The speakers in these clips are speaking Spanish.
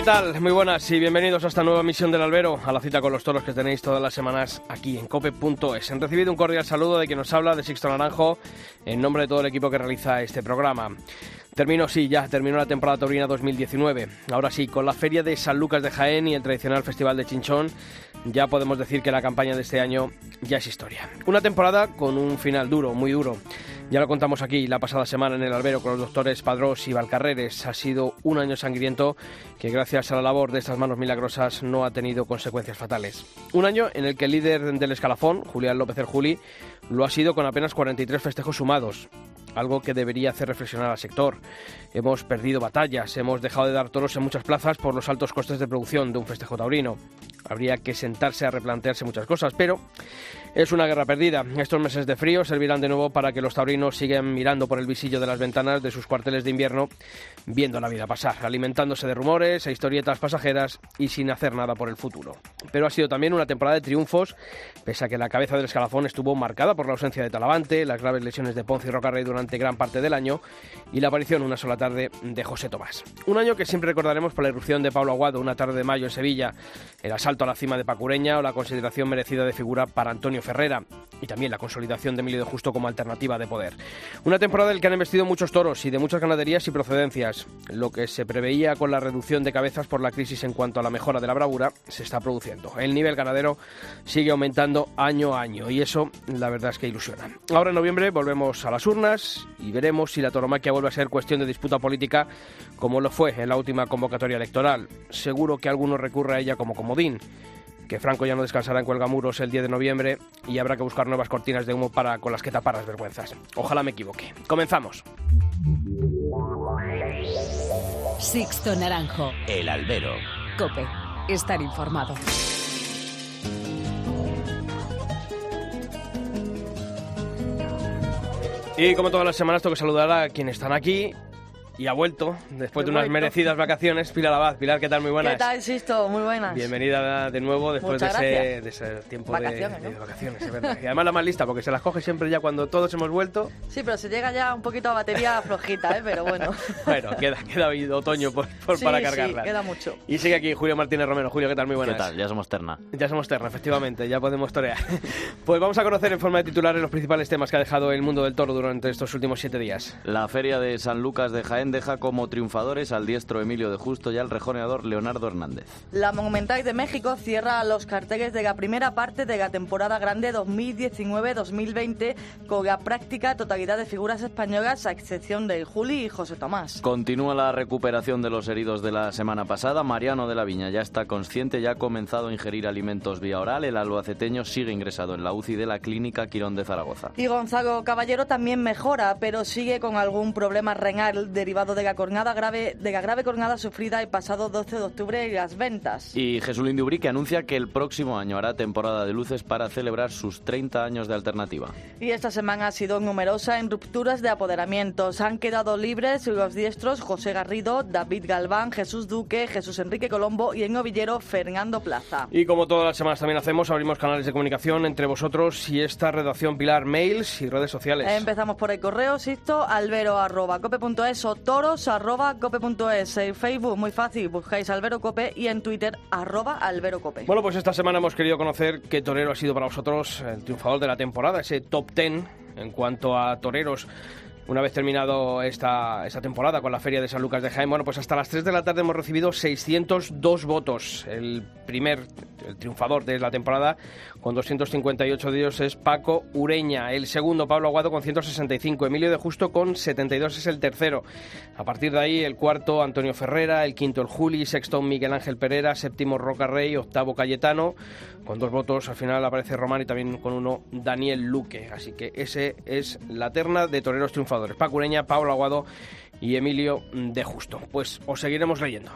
¿Qué tal? Muy buenas y bienvenidos a esta nueva misión del albero, a la cita con los toros que tenéis todas las semanas aquí en cope.es. Han recibido un cordial saludo de quien nos habla, de Sixto Naranjo, en nombre de todo el equipo que realiza este programa. Terminó, sí, ya terminó la temporada taurina 2019. Ahora sí, con la feria de San Lucas de Jaén y el tradicional Festival de Chinchón, ya podemos decir que la campaña de este año ya es historia. Una temporada con un final duro, muy duro. Ya lo contamos aquí la pasada semana en el albero con los doctores Padrós y Valcarreres. Ha sido un año sangriento que gracias a la labor de estas manos milagrosas no ha tenido consecuencias fatales. Un año en el que el líder del escalafón, Julián López el Juli, lo ha sido con apenas 43 festejos sumados algo que debería hacer reflexionar al sector. Hemos perdido batallas, hemos dejado de dar toros en muchas plazas por los altos costes de producción de un festejo taurino. Habría que sentarse a replantearse muchas cosas, pero es una guerra perdida. Estos meses de frío servirán de nuevo para que los taurinos sigan mirando por el visillo de las ventanas de sus cuarteles de invierno, viendo la vida pasar, alimentándose de rumores e historietas pasajeras y sin hacer nada por el futuro. Pero ha sido también una temporada de triunfos, pese a que la cabeza del escalafón estuvo marcada por la ausencia de Talavante, las graves lesiones de Ponce y Rocarrey durante gran parte del año y la aparición una sola tarde de José Tomás. Un año que siempre recordaremos por la irrupción de Pablo Aguado una tarde de mayo en Sevilla, el asalto a la cima de Pacureña o la consideración merecida de figura para Antonio Ferrera y también la consolidación de Emilio de Justo como alternativa de poder. Una temporada en la que han investido muchos toros y de muchas ganaderías y procedencias. Lo que se preveía con la reducción de cabezas por la crisis en cuanto a la mejora de la bravura se está produciendo. El nivel ganadero sigue aumentando año a año y eso la verdad es que ilusiona. Ahora en noviembre volvemos a las urnas y veremos si la toromaquia vuelve a ser cuestión de disputa política como lo fue en la última convocatoria electoral. Seguro que alguno recurre a ella como comodín que Franco ya no descansará en Cuelgamuros el 10 de noviembre y habrá que buscar nuevas cortinas de humo para con las que tapar las vergüenzas. Ojalá me equivoque. Comenzamos. Sixto Naranjo. El albero. Cope. Estar informado. Y como todas las semanas tengo que saludar a quienes están aquí y ha vuelto después de unas merecidas vacaciones. Pilar Abad, Pilar, ¿qué tal? Muy buenas. ¿Qué tal, Sisto? Muy buenas. Bienvenida de nuevo después de ese, de ese, tiempo vacaciones, de, ¿no? vacaciones, es verdad. Y además la más lista, porque se las coge siempre ya cuando todos hemos vuelto. Sí, pero se llega ya un poquito a batería flojita, ¿eh? Pero bueno. bueno, queda, queda otoño por, por sí, para cargarla. Sí, queda mucho. Y sigue aquí Julio Martínez Romero. Julio, ¿qué tal? Muy buenas. ¿Qué tal? Ya somos terna. Ya somos terna, efectivamente, ya podemos torear. pues vamos a conocer en forma de titulares los principales temas que ha dejado el mundo del toro durante estos últimos siete días. La feria de San Lucas de Jaén deja como triunfadores al diestro Emilio de Justo y al rejoneador Leonardo Hernández. La Monumental de México cierra los carteles de la primera parte de la temporada grande 2019-2020 con la práctica totalidad de figuras españolas a excepción de Juli y José Tomás. Continúa la recuperación de los heridos de la semana pasada. Mariano de la Viña ya está consciente, ya ha comenzado a ingerir alimentos vía oral. El albaceteño sigue ingresado en la UCI de la clínica Quirón de Zaragoza. Y Gonzalo Caballero también mejora, pero sigue con algún problema renal derivado de la cornada grave, de la grave cornada sufrida el pasado 12 de octubre en las ventas. Y Jesús Ubrí que anuncia que el próximo año hará temporada de luces para celebrar sus 30 años de alternativa. Y esta semana ha sido numerosa en rupturas de apoderamientos. Han quedado libres los diestros José Garrido, David Galván, Jesús Duque, Jesús Enrique Colombo y en novillero Fernando Plaza. Y como todas las semanas también hacemos, abrimos canales de comunicación entre vosotros y esta redacción Pilar, mails y redes sociales. Empezamos por el correo, Sisto, albero arroba cope.es o toros arroba cope.es. En Facebook, muy fácil, buscáis albero cope y en Twitter arroba albero cope. Bueno, pues esta semana hemos querido conocer qué torero ha sido para vosotros el triunfador de la temporada, ese top ten en cuanto a toreros una vez terminado esta, esta, temporada con la Feria de San Lucas de Jaén, bueno, pues hasta las 3 de la tarde hemos recibido 602 votos. El primer, el triunfador de la temporada, con 258 de ellos, es Paco Ureña. El segundo, Pablo Aguado, con 165. Emilio de Justo, con 72, es el tercero. A partir de ahí, el cuarto, Antonio Ferrera. El quinto, el Juli. Sexto, Miguel Ángel Pereira. Séptimo, Roca Rey. Octavo, Cayetano. Con dos votos, al final aparece Román y también con uno, Daniel Luque. Así que ese es la terna de toreros triunfadores. Paco Ureña, Pablo Aguado y Emilio de Justo. Pues os seguiremos leyendo.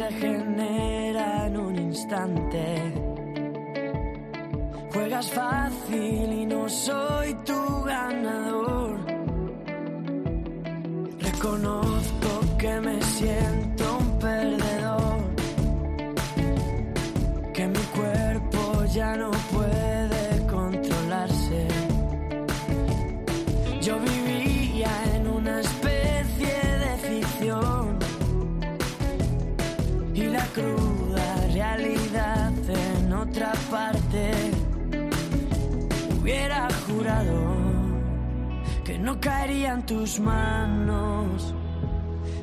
exagerated. No caería en tus manos.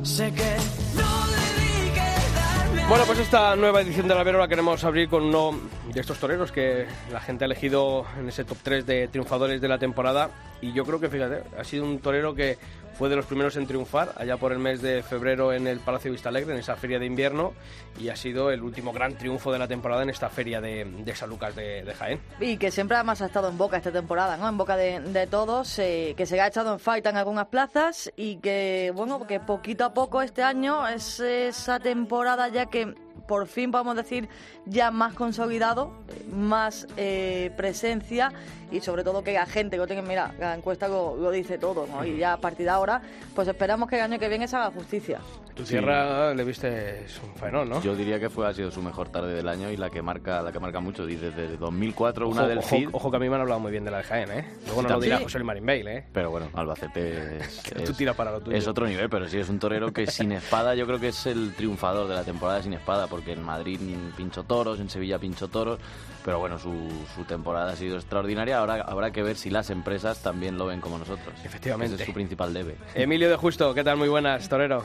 Sé que no debí quedarme. Bueno, pues esta nueva edición de la Vero la queremos abrir con uno de estos toreros que la gente ha elegido en ese top 3 de triunfadores de la temporada. Y yo creo que, fíjate, ha sido un torero que fue de los primeros en triunfar allá por el mes de febrero en el Palacio Vista Alegre, en esa feria de invierno, y ha sido el último gran triunfo de la temporada en esta feria de, de San Lucas de, Jaén. Y que siempre además ha estado en boca esta temporada, ¿no? En boca de, todos, eh, que se ha echado en falta en algunas plazas y que, bueno, que poquito a poco este año es esa temporada ya que por fin podemos decir ya más consolidado, más eh, presencia y sobre todo que la gente que lo tenga, mira, la encuesta lo, lo dice todo, ¿no? Y ya a partir de ahora, pues esperamos que el año que viene se haga justicia. Tu tierra le viste es un faenón, ¿no? Yo diría que fue ha sido su mejor tarde del año y la que marca la que marca mucho. Dice desde 2004 una ojo, del ojo- Cid. ojo que a mí me han hablado muy bien de la de Jaén, ¿eh? Luego no lo dirá José Marín Bale, ¿eh? Pero bueno, Albacete es, Tú es- tira para lo tuyo. es otro nivel, pero sí es un torero que sin espada yo creo que es el triunfador de la temporada sin espada, porque en Madrid pinchó toros, en Sevilla pinchó toros, pero bueno, su, su temporada ha sido extraordinaria. Ahora habrá que ver si las empresas también lo ven como nosotros. Efectivamente. Ese es su principal debe. Emilio de Justo, ¿qué tal? Muy buenas, torero.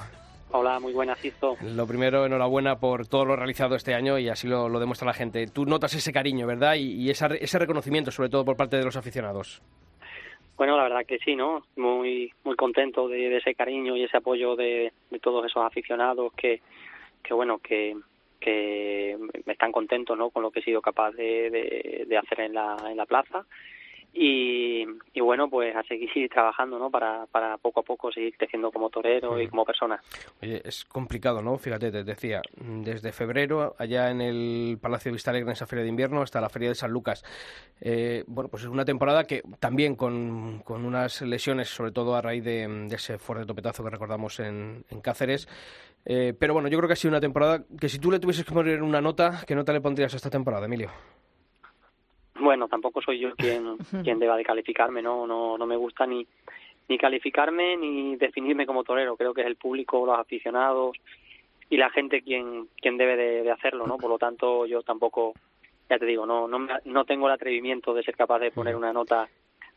Hola, muy buenas, Sisto. Lo primero, enhorabuena por todo lo realizado este año y así lo, lo demuestra la gente. Tú notas ese cariño, ¿verdad? Y, y esa- ese reconocimiento, sobre todo por parte de los aficionados. Bueno, la verdad que sí, ¿no? Muy muy contento de, de ese cariño y ese apoyo de, de todos esos aficionados que, que bueno, que, que están contentos, ¿no? Con lo que he sido capaz de, de, de hacer en la, en la plaza. Y, y bueno, pues a seguir trabajando, ¿no? Para, para poco a poco seguir creciendo como torero y como persona. Oye, es complicado, ¿no? Fíjate, te decía, desde febrero, allá en el Palacio de Vista Alegre, en esa feria de invierno, hasta la feria de San Lucas. Eh, bueno, pues es una temporada que también con, con unas lesiones, sobre todo a raíz de, de ese fuerte topetazo que recordamos en, en Cáceres. Eh, pero bueno, yo creo que ha sido una temporada que si tú le tuvieses que poner una nota, ¿qué nota le pondrías a esta temporada, Emilio? Bueno, tampoco soy yo quien, quien deba de calificarme, ¿no? No, no me gusta ni, ni calificarme ni definirme como torero. Creo que es el público, los aficionados y la gente quien, quien debe de, de hacerlo, ¿no? Por lo tanto, yo tampoco, ya te digo, no, no, no tengo el atrevimiento de ser capaz de poner una nota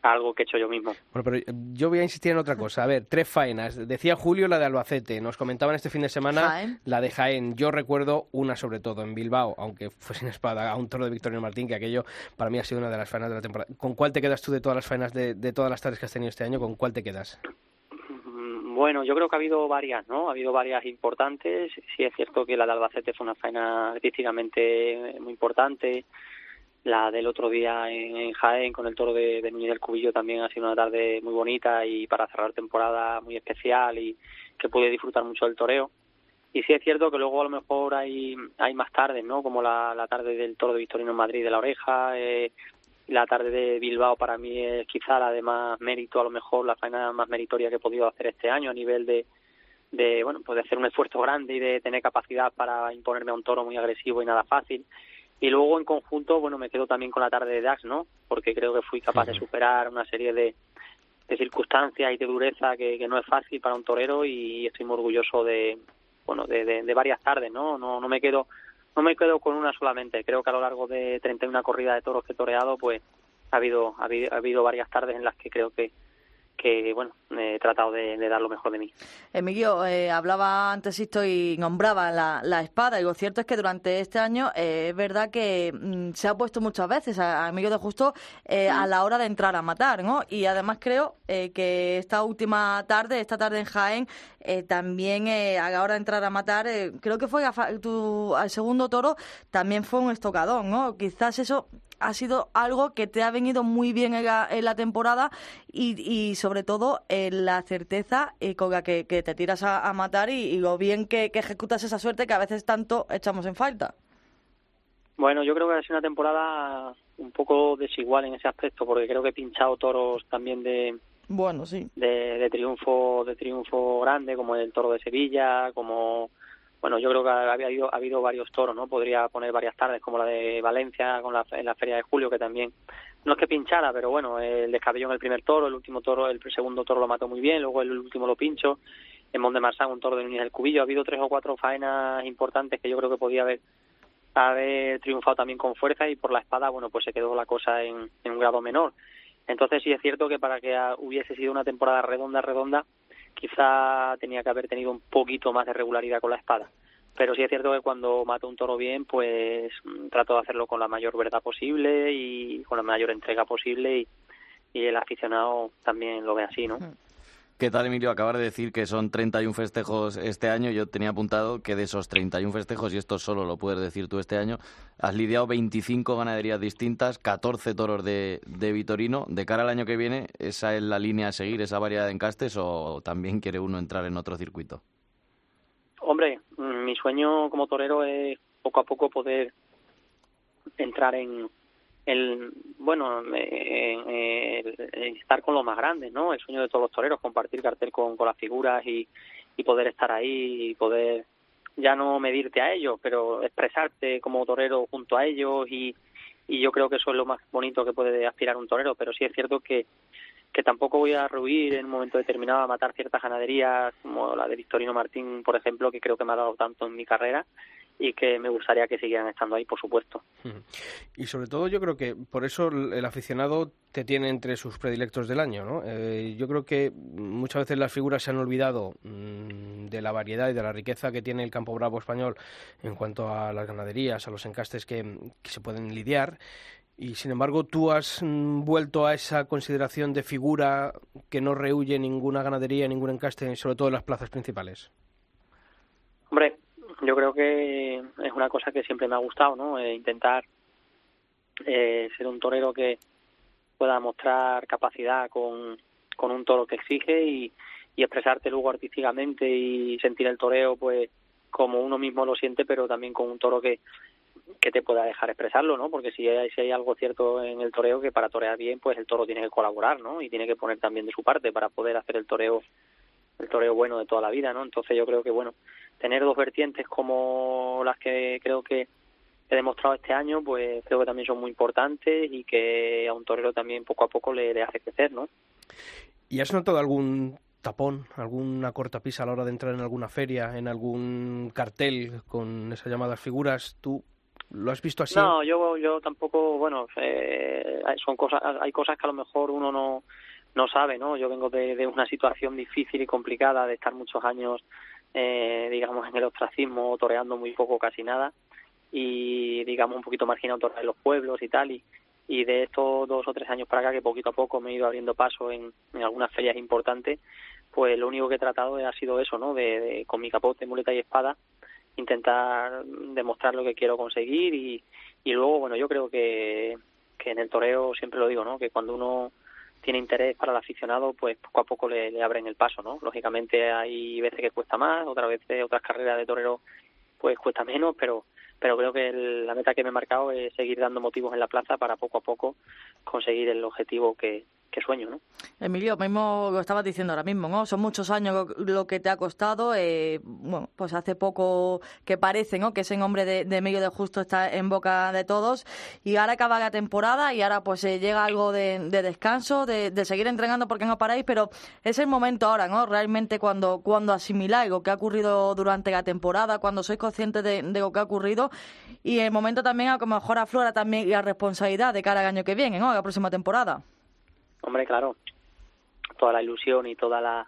a algo que he hecho yo mismo. Bueno, pero yo voy a insistir en otra cosa. A ver, tres faenas. Decía Julio la de Albacete. Nos comentaban este fin de semana Jaén. la de Jaén. Yo recuerdo una sobre todo en Bilbao, aunque fue sin espada, a un toro de Victorio Martín, que aquello para mí ha sido una de las faenas de la temporada. ¿Con cuál te quedas tú de todas las faenas de, de todas las tardes que has tenido este año? ¿Con cuál te quedas? Mm, Bueno, yo creo que ha habido varias, ¿no? Ha habido varias importantes. Sí es cierto que la de Albacete fue una faena artísticamente muy importante. La del otro día en, Jaén con el toro de, de Núñez del Cubillo también ha sido una tarde muy bonita y para cerrar temporada muy especial y que pude disfrutar mucho del toreo. Y sí es cierto que luego a lo mejor hay, hay más tardes, ¿no? Como la, la tarde del toro de Victorino en Madrid de la oreja, eh, la tarde de Bilbao para mí es quizá la de más mérito, a lo mejor la faena más meritoria que he podido hacer este año a nivel de, de bueno, pues de hacer un esfuerzo grande y de tener capacidad para imponerme a un toro muy agresivo y nada fácil. Y luego en conjunto, bueno, me quedo también con la tarde de Dax, ¿no? Porque creo que fui capaz de superar una serie de, de circunstancias y de dureza que, que no es fácil para un torero y estoy muy orgulloso de, bueno, de, de, de varias tardes, ¿no? No, no me quedo no me quedo con una solamente. Creo que a lo largo de 31 corridas de toros que he toreado, pues ha habido, ha habido, ha habido varias tardes en las que creo que, que bueno, he tratado de, de dar lo mejor de mí. Emilio, eh, hablaba antes esto y nombraba la, la espada y lo cierto es que durante este año eh, es verdad que mm, se ha puesto muchas veces a, a Emilio de Justo eh, a la hora de entrar a matar, ¿no? Y además creo eh, que esta última tarde, esta tarde en Jaén, eh, también eh, a la hora de entrar a matar, eh, creo que fue a tu, al segundo toro, también fue un estocadón, ¿no? Quizás eso ha sido algo que te ha venido muy bien en la, temporada y, y, sobre todo en la certeza eh, con la que, te tiras a, matar y, lo bien que, ejecutas esa suerte que a veces tanto echamos en falta. Bueno, yo creo que ha sido una temporada un poco desigual en ese aspecto, porque creo que he pinchado toros también de, bueno, sí. De, de, triunfo de triunfo grande, como el toro de Sevilla, como bueno, yo creo que ha habido, ha habido varios toros, ¿no? Podría poner varias tardes, como la de Valencia con la, en la Feria de Julio, que también, no es que pinchara, pero bueno, el descabelló en el primer toro, el último toro, el segundo toro lo mató muy bien, luego el último lo pincho, en Mont de Marsan un toro de Núñez del Cubillo, ha habido tres o cuatro faenas importantes que yo creo que podía haber haber triunfado también con fuerza y por la espada, bueno, pues se quedó la cosa en un grado menor. Entonces sí es cierto que para que hubiese sido una temporada redonda, redonda, quizá tenía que haber tenido un poquito más de regularidad con la espada. Pero sí es cierto que cuando mato un toro bien, pues mm, trato de hacerlo con la mayor verdad posible y con la mayor entrega posible y, y el aficionado también lo ve así, ¿no? ¿Qué tal, Emilio? Acabar de decir que son 31 festejos este año. Yo tenía apuntado que de esos 31 festejos, y esto solo lo puedes decir tú este año, has lidiado 25 ganaderías distintas, 14 toros de, de Vitorino. De cara al año que viene, ¿esa es la línea a seguir, esa variedad de encastes, o también quiere uno entrar en otro circuito? Hombre, mi sueño como torero es poco a poco poder entrar en, el bueno estar con los más grandes no el sueño de todos los toreros compartir cartel con, con las figuras y, y poder estar ahí y poder ya no medirte a ellos pero expresarte como torero junto a ellos y, y yo creo que eso es lo más bonito que puede aspirar un torero. Pero sí es cierto que que tampoco voy a ruir en un momento determinado a matar ciertas ganaderías como la de Victorino Martín por ejemplo que creo que me ha dado tanto en mi carrera y que me gustaría que siguieran estando ahí, por supuesto. Y sobre todo yo creo que por eso el aficionado te tiene entre sus predilectos del año, ¿no? Eh, yo creo que muchas veces las figuras se han olvidado mm, de la variedad y de la riqueza que tiene el campo bravo español en cuanto a las ganaderías, a los encastes que, se pueden lidiar. Y sin embargo, tú has mm, vuelto a esa consideración de figura que no rehuye ninguna ganadería, ningún encaste, sobre todo en las plazas principales. Hombre, yo creo que es una cosa que siempre me ha gustado, ¿no? Eh, intentar eh, ser un torero que pueda mostrar capacidad con, con un toro que exige y, expresarte luego artísticamente y sentir el toreo pues como uno mismo lo siente pero también con un toro que, que te pueda dejar expresarlo, ¿no? Porque si hay, si hay algo cierto en el toreo que para torear bien, pues el toro tiene que colaborar, ¿no? Y tiene que poner también de su parte para poder hacer el toreo el toreo bueno de toda la vida, ¿no? Entonces yo creo que bueno, tener dos vertientes como las que creo que he demostrado este año, pues creo que también son muy importantes y que a un torero también poco a poco le, hace crecer, ¿no? ¿Y has notado algún tapón, alguna cortapisa a la hora de entrar en alguna feria, en algún cartel con esas llamadas figuras? ¿Tú lo has visto así? No, yo, yo tampoco, bueno, eh, son cosas, hay cosas que a lo mejor uno no, no sabe, ¿no? Yo vengo de, una situación difícil y complicada, de estar muchos años eh, digamos, en el ostracismo, toreando muy poco, casi nada, y, digamos, un poquito marginado en los pueblos y tal, y, y de estos dos o tres años para acá, que poquito a poco me he ido abriendo paso en, en algunas ferias importantes, pues lo único que he tratado ha sido eso, ¿no? De, con mi capote, muleta y espada, intentar demostrar lo que quiero conseguir y, y luego, bueno, yo creo que, que en el toreo siempre lo digo, ¿no? Que cuando uno tiene interés para el aficionado, pues poco a poco le, abren el paso, ¿no? Lógicamente hay veces que cuesta más, otras veces otras carreras de torero pues cuesta menos, pero pero creo que la meta que me he marcado es seguir dando motivos en la plaza para poco a poco conseguir el objetivo que, sueño, ¿no? Emilio, mismo lo estabas diciendo ahora mismo, ¿no? Son muchos años lo, que te ha costado. Eh, bueno, pues hace poco que parece, ¿no? Que ese nombre de, de Emilio de Justo está en boca de todos. Y ahora acaba la temporada y ahora pues eh, llega algo de, descanso, de, seguir entrenando porque no paráis, pero es el momento ahora, ¿no? Realmente cuando, cuando asimiláis lo que ha ocurrido durante la temporada, cuando sois conscientes de, lo que ha ocurrido y el momento también a lo mejor aflora también la responsabilidad de cara al año que viene, ¿no? La próxima temporada. Hombre, claro, toda la ilusión y toda la,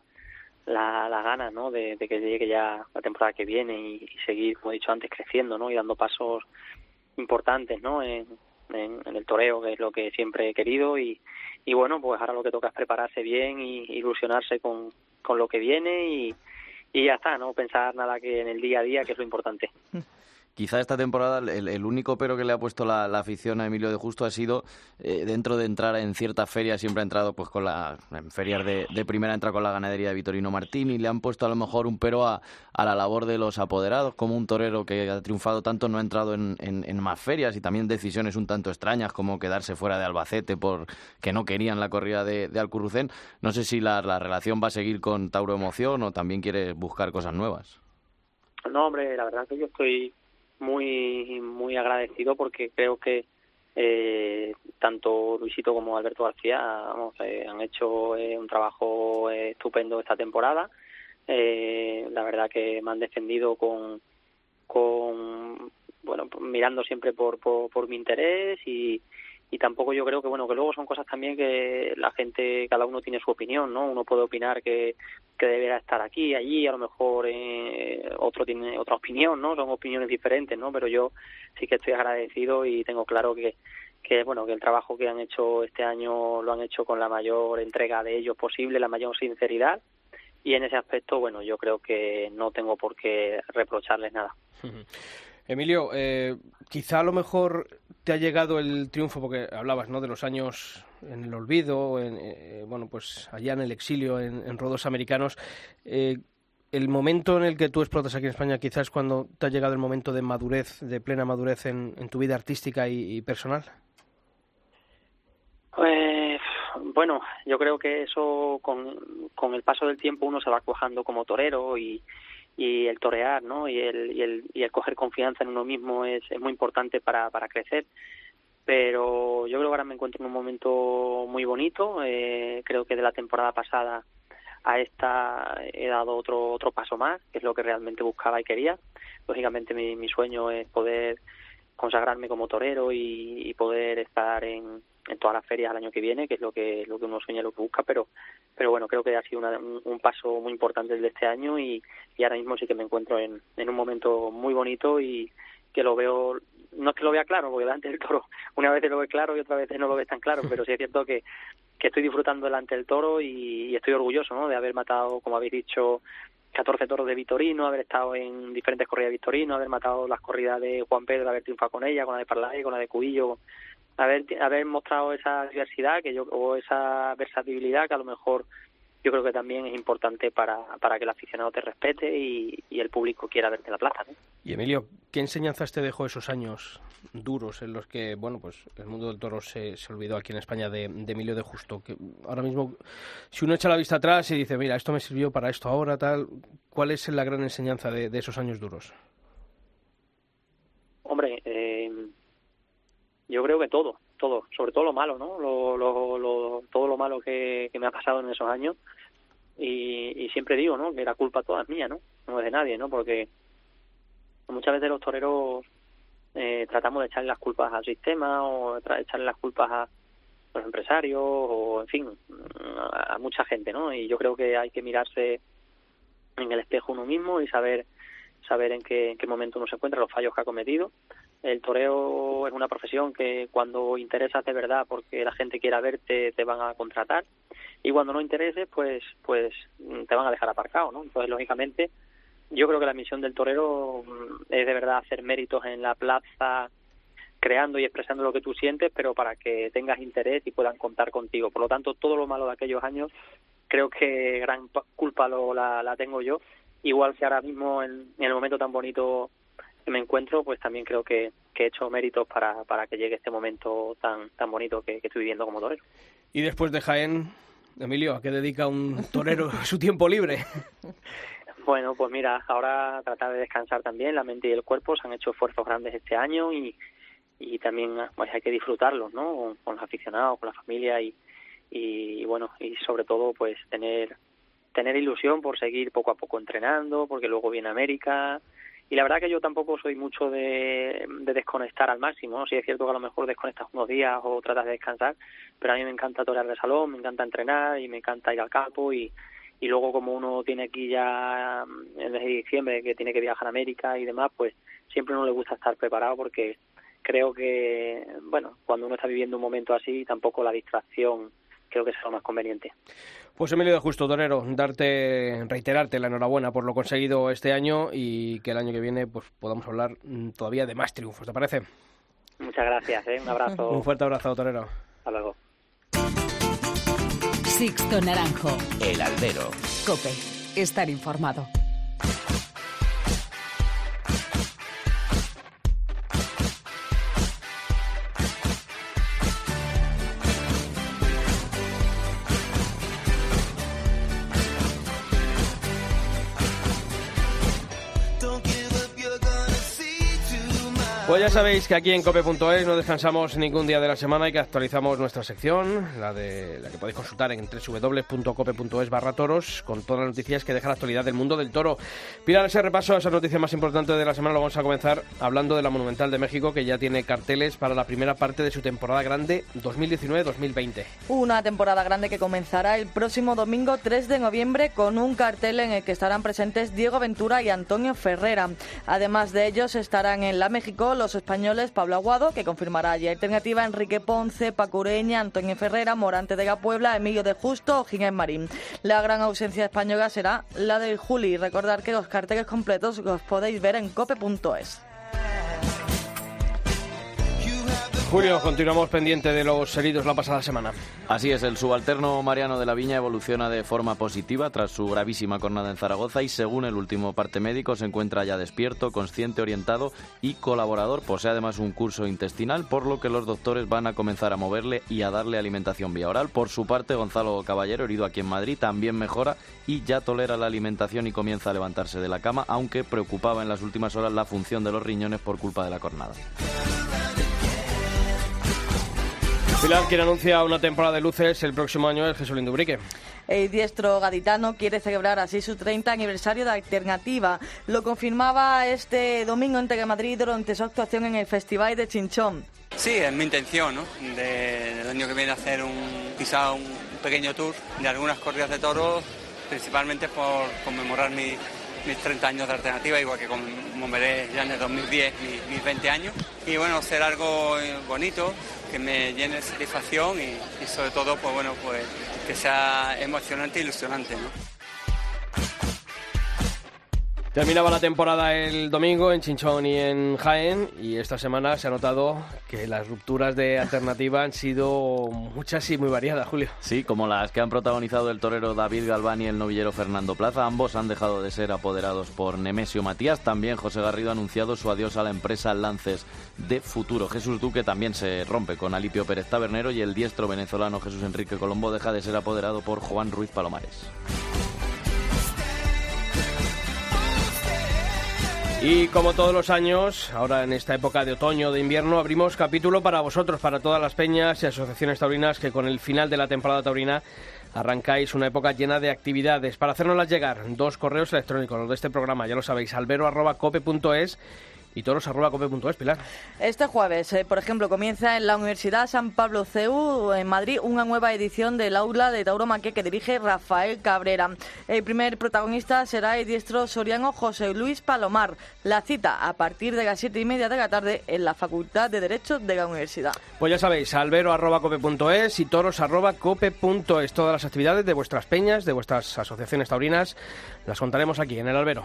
la, ganas ¿no? de, que llegue ya la temporada que viene y, seguir, como he dicho antes, creciendo ¿no? y dando pasos importantes ¿no? En, en, el toreo, que es lo que siempre he querido. Y, y bueno, pues ahora lo que toca es prepararse bien y ilusionarse con, con lo que viene y, y ya está, no pensar nada que en el día a día, que es lo importante. quizá esta temporada el, único pero que le ha puesto la, afición a Emilio de Justo ha sido eh, dentro de entrar en ciertas ferias, siempre ha entrado pues con la en ferias de, primera entra con la ganadería de Vitorino Martín y le han puesto a lo mejor un pero a, la labor de los apoderados, como un torero que ha triunfado tanto no ha entrado en, más ferias y también decisiones un tanto extrañas como quedarse fuera de Albacete porque no querían la corrida de, de Alcurrucén. No sé si la, la relación va a seguir con Tauro Emoción o también quiere buscar cosas nuevas. No, hombre, la verdad que yo estoy muy muy agradecido porque creo que eh, tanto Luisito como Alberto García eh, han hecho eh, un trabajo estupendo esta temporada. la verdad que me han defendido con, con bueno, mirando siempre por, por, por mi interés y, y tampoco yo creo que bueno que luego son cosas también que la gente cada uno tiene su opinión no uno puede opinar que, que deberá estar aquí allí a lo mejor eh, otro tiene otra opinión no son opiniones diferentes no pero yo sí que estoy agradecido y tengo claro que que bueno que el trabajo que han hecho este año lo han hecho con la mayor entrega de ellos posible la mayor sinceridad. Y en ese aspecto bueno yo creo que no tengo por qué reprocharles nada Emilio, eh, quizá a lo mejor te ha llegado el triunfo, porque hablabas ¿no? de los años en el olvido, en, eh, bueno, pues allá en el exilio, en, rodos americanos. Eh, el momento en el que tú explotas aquí en España, quizás cuando te ha llegado el momento de madurez, de plena madurez en, tu vida artística y, personal. Pues, bueno, yo creo que eso con, con el paso del tiempo uno se va cuajando como torero y, y el torear, ¿no? Y el, y el, y el coger confianza en uno mismo es, es muy importante para, para crecer. Pero yo creo que ahora me encuentro en un momento muy bonito. Eh, creo que de la temporada pasada a esta he dado otro otro paso más, que es lo que realmente buscaba y quería. Lógicamente mi, mi sueño es poder consagrarme como torero y, y poder estar en, en todas las ferias al año que viene, que es lo que lo que uno sueña, lo que busca, pero pero bueno, creo que ha sido un, paso muy importante el de este año y, y ahora mismo sí que me encuentro en, en un momento muy bonito y que lo veo, no es que lo vea claro, porque delante del toro una vez lo ve claro y otra vez no lo ves tan claro, pero sí es cierto que, que estoy disfrutando delante del toro y, estoy orgulloso ¿no? de haber matado, como habéis dicho, 14 toros de Vitorino, haber estado en diferentes corridas de Vitorino, haber matado las corridas de Juan Pedro, haber triunfado con ella, con la de Parlay, con la de Cubillo, haber, haber mostrado esa diversidad que yo o esa versatilidad que a lo mejor yo creo que también es importante para, para que el aficionado te respete y, el público quiera verte en la plaza. Y Emilio, ¿qué enseñanzas te dejó esos años duros en los que, bueno, pues el mundo del toro se, se olvidó aquí en España de, Emilio de Justo? Que ahora mismo, si uno echa la vista atrás y dice, mira, esto me sirvió para esto ahora, tal, ¿cuál es la gran enseñanza de, de esos años duros? Hombre, yo creo que todo, todo, sobre todo lo malo, ¿no? Lo, lo, todo lo malo que, me ha pasado en esos años. Y, siempre digo, ¿no? Que la culpa toda es mía, ¿no? No es de nadie, ¿no? Porque muchas veces los toreros eh, tratamos de echarle las culpas al sistema o de echarle las culpas a los empresarios o, en fin, a, mucha gente, ¿no? Y yo creo que hay que mirarse en el espejo uno mismo y saber saber en qué, en qué momento uno se encuentra, los fallos que ha cometido el toreo es una profesión que cuando interesas de verdad porque la gente quiera verte te van a contratar. Y cuando no intereses pues pues te van a dejar aparcado no entonces lógicamente yo creo que la misión del torero mm, es de verdad hacer méritos en la plaza creando y expresando lo que tú sientes pero para que tengas interés y puedan contar contigo. Por lo tanto todo lo malo de aquellos años creo que gran culpa lo, la, la tengo yo. Igual que ahora mismo en el momento tan bonito me encuentro, pues también creo que, he hecho méritos para, para que llegue este momento tan, tan bonito que, estoy viviendo como torero. Y después de Jaén, Emilio, ¿a qué dedica un torero su tiempo libre? Bueno, pues mira, ahora tratar de descansar también, la mente y el cuerpo se han hecho esfuerzos grandes este año y, y también pues hay que disfrutarlos, ¿no? Con, los aficionados, con la familia y, y, bueno, y sobre todo pues tener tener ilusión por seguir poco a poco entrenando, porque luego viene América, y la verdad que yo tampoco soy mucho de, desconectar al máximo, si es cierto que a lo mejor desconectas unos días o tratas de descansar, pero a mí me encanta torear de salón, me encanta entrenar y me encanta ir al campo y, y luego como uno tiene aquí ya mm, el mes de diciembre que tiene que viajar a América y demás, pues siempre uno le gusta estar preparado porque creo que, bueno, cuando uno está viviendo un momento así, tampoco la distracción creo que es lo más conveniente. Pues Emilio de Justo, Torero, darte, reiterarte la enhorabuena por lo conseguido este año y que el año que viene pues podamos hablar mm, todavía de más triunfos, ¿te parece? Muchas gracias, ¿eh? un abrazo. Un fuerte abrazo, Torero. Hasta luego. Sixto Naranjo. El Albero. Cope. Estar informado. Pues ya sabéis que aquí en cope.es no descansamos ningún día de la semana y que actualizamos nuestra sección, la de la que podéis consultar en www.cope.es barra toros, con todas las noticias que deja la actualidad del mundo del toro. Pilar, ese repaso a esas noticias más importantes de la semana lo vamos a comenzar hablando de la Monumental de México, que ya tiene carteles para la primera parte de su temporada grande 2019-2020. Una temporada grande que comenzará el próximo domingo 3 de noviembre con un cartel en el que estarán presentes Diego Ventura y Antonio Ferrera. Además de ellos estarán en la México los españoles Pablo Aguado, que confirmará allí alternativa, Enrique Ponce, Pacureña, Antonio Ferrera, Morante de la Puebla, Emilio de Justo o Ginés Marín. La gran ausencia española será la del Juli. Recordar que los carteles completos los podéis ver en cope.es. Julio, continuamos pendiente de los heridos la pasada semana. Así es, el subalterno Mariano de la Viña evoluciona de forma positiva tras su gravísima cornada en Zaragoza y según el último parte médico se encuentra ya despierto, consciente, orientado y colaborador. Posee además un curso intestinal, por lo que los doctores van a comenzar a moverle y a darle alimentación vía oral. Por su parte, Gonzalo Caballero, herido aquí en Madrid, también mejora y ya tolera la alimentación y comienza a levantarse de la cama, aunque preocupaba en las últimas horas la función de los riñones por culpa de la cornada. Pilar, quien anuncia una temporada de luces el próximo año es Jesús Lindubrique. El diestro gaditano quiere celebrar así su 30 aniversario de Alternativa. Lo confirmaba este domingo en Telemadrid durante su actuación en el Festival de Chinchón. Sí, es mi intención, ¿no? De, el año que viene hacer un, quizá un pequeño tour de algunas corridas de toros, principalmente por conmemorar mi, mis 30 años de alternativa, igual que conmemoré ya en el 2010 mis, mis 20 años. Y bueno, hacer algo eh, bonito, que me llene de satisfacción y, y sobre todo, pues bueno, pues que sea emocionante e ilusionante, ¿no? Terminaba la temporada el domingo en Chinchón y en Jaén y esta semana se ha notado que las rupturas de alternativa han sido muchas y muy variadas, Julio. Sí, como las que han protagonizado el torero David Galván y el novillero Fernando Plaza, ambos han dejado de ser apoderados por Nemesio Matías. También José Garrido ha anunciado su adiós a la empresa Lances de Futuro. Jesús Duque también se rompe con Alipio Pérez Tabernero y el diestro venezolano Jesús Enrique Colombo deja de ser apoderado por Juan Ruiz Palomares. Y como todos los años, ahora en esta época de otoño, de invierno, abrimos capítulo para vosotros, para todas las peñas y asociaciones taurinas que con el final de la temporada taurina arrancáis una época llena de actividades. Para hacernoslas llegar, dos correos electrónicos, los de este programa, ya lo sabéis, albero.cope.es y toros.cope.es, Pilar. Este jueves, eh, por ejemplo, comienza en la Universidad San Pablo CEU en Madrid una nueva edición del aula de Tauromaquia que dirige Rafael Cabrera. El primer protagonista será el diestro soriano José Luis Palomar. La cita a partir de las siete y media de la tarde en la Facultad de Derecho de la Universidad. Pues ya sabéis, albero.cope.es y toros.cope.es. Todas las actividades de vuestras peñas, de vuestras asociaciones taurinas, las contaremos aquí en el albero.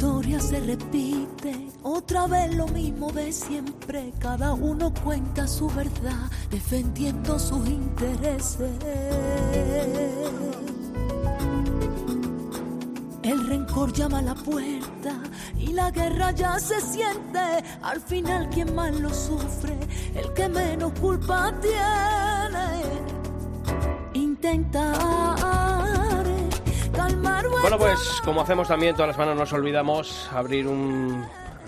Historia se repite, otra vez lo mismo de siempre. Cada uno cuenta su verdad, defendiendo sus intereses. El rencor llama a la puerta y la guerra ya se siente. Al final, quien más lo sufre, el que menos culpa tiene. Calmar Bueno, pues como hacemos también todas las semanas, nos olvidamos abrir un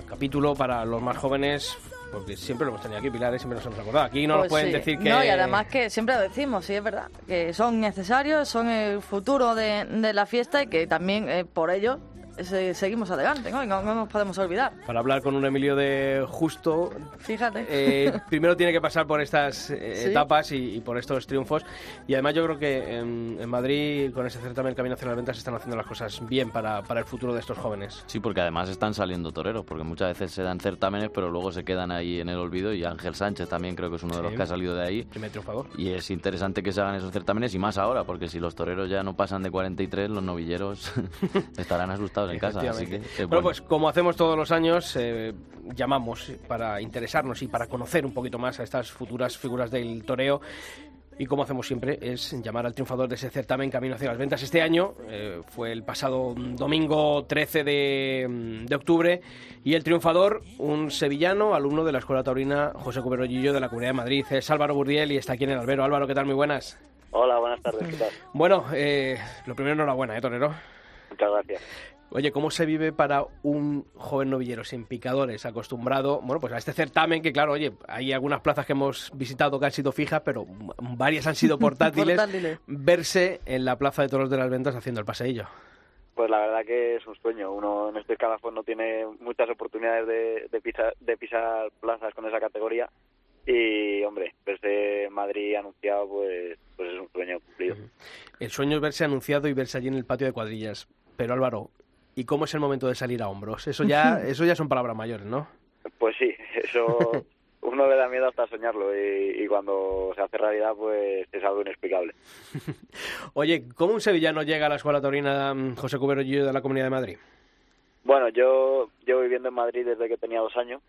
capítulo para los más jóvenes, porque siempre lo hemos tenido aquí, Pilar, y siempre nos hemos acordado. Aquí no nos Pues pueden sí. decir que... No, y además que siempre lo decimos, sí, es verdad, que son necesarios, son el futuro de, de la fiesta y que también eh, por ello seguimos adelante, ¿no? no, nos podemos olvidar. Para hablar con un Emilio de Justo, fíjate. Eh, primero tiene que pasar por estas eh, etapas y, por estos triunfos. Y además yo creo que en, Madrid, con ese certamen Camino hacia las Ventas, están haciendo las cosas bien para, para, el futuro de estos jóvenes. Sí, porque además están saliendo toreros, porque muchas veces se dan certámenes, pero luego se quedan ahí en el olvido. Y Ángel Sánchez también creo que es uno de los que ha salido de ahí. Primer triunfador. Y es interesante que se hagan esos certámenes y más ahora, porque si los toreros ya no pasan de 43, los novilleros estarán asustados en casa. Así que, bueno. pues como hacemos todos los años, eh, llamamos para interesarnos y para conocer un poquito más a estas futuras figuras del toreo. Y como hacemos siempre, es llamar al triunfador de ese certamen Camino hacia las Ventas. Este año eh, fue el pasado domingo 13 de, de, octubre y el triunfador, un sevillano, alumno de la Escuela Taurina José Cuberollillo de la Comunidad de Madrid, es Álvaro Burdiel y está aquí en el albero. Álvaro, ¿qué tal? Muy buenas. Hola, buenas tardes. ¿qué tal? Bueno, eh, lo primero, enhorabuena, ¿eh, Torero? Muchas gracias. Oye, ¿cómo se vive para un joven novillero sin picadores, acostumbrado, bueno, pues a este certamen que, claro, oye, hay algunas plazas que hemos visitado que han sido fijas, pero varias han sido portátiles, verse en la Plaza de Toros de las Ventas haciendo el paseillo? Pues la verdad que es un sueño. Uno en este calafón no tiene muchas oportunidades de, de, pisar, de pisar plazas con esa categoría y, hombre, verse Madrid anunciado, pues, pues es un sueño cumplido. El sueño es verse anunciado y verse allí en el patio de cuadrillas. Pero Álvaro, ¿y cómo es el momento de salir a hombros? Eso ya, eso ya son palabras mayores, ¿no? Pues sí, eso uno le da miedo hasta soñarlo y, cuando se hace realidad pues es algo inexplicable. Oye, ¿cómo un sevillano llega a la Escuela Torina mm, José Cubero de la Comunidad de Madrid? Bueno, yo llevo viviendo en Madrid desde que tenía dos años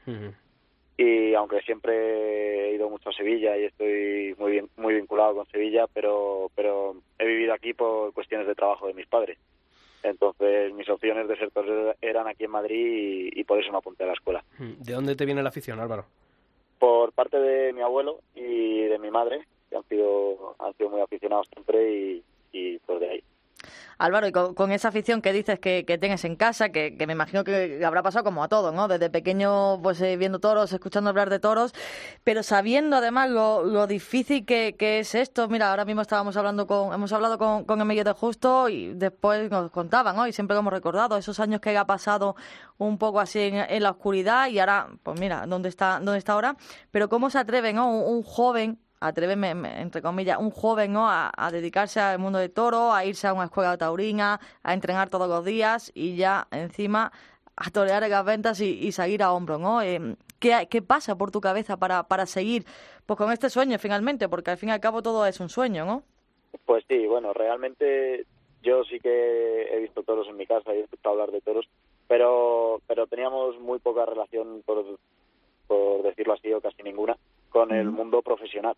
y aunque siempre he ido mucho a Sevilla y estoy muy bien, muy vinculado con Sevilla, pero pero he vivido aquí por cuestiones de trabajo de mis padres. Entonces mis opciones de ser torero eran aquí en Madrid y, por eso me apunté a la escuela. Mm, ¿De dónde te viene la afición, Álvaro? Por parte de mi abuelo y de mi madre, que han sido, han sido muy aficionados siempre y, y pues de ahí. Álvaro, y con, esa afición que dices que, que tienes en casa, que, me imagino que habrá pasado como a todos, ¿no? Desde pequeño, pues eh, viendo toros, escuchando hablar de toros, pero sabiendo además lo, lo difícil que, es esto. Mira, ahora mismo estábamos hablando con, hemos hablado con, con Emilio de Justo y después nos contaban, ¿no? Y siempre hemos recordado esos años que ha pasado un poco así en, la oscuridad y ahora, pues mira, ¿dónde está, dónde está ahora? Pero cómo se atreve, ¿no? un joven atréveme, entre comillas, un joven ¿no? A, dedicarse al mundo de toro, a irse a una escuela taurina, a entrenar todos los días y ya encima a torear las ventas y, seguir a hombro, ¿no? Eh, ¿qué, ¿qué, pasa por tu cabeza para, para seguir pues con este sueño finalmente? Porque al fin y al cabo todo es un sueño, ¿no? Pues sí, bueno, realmente yo sí que he visto toros en mi casa y he escuchado hablar de toros, pero, pero teníamos muy poca relación, por, por decirlo así, o casi ninguna, con el mundo profesional.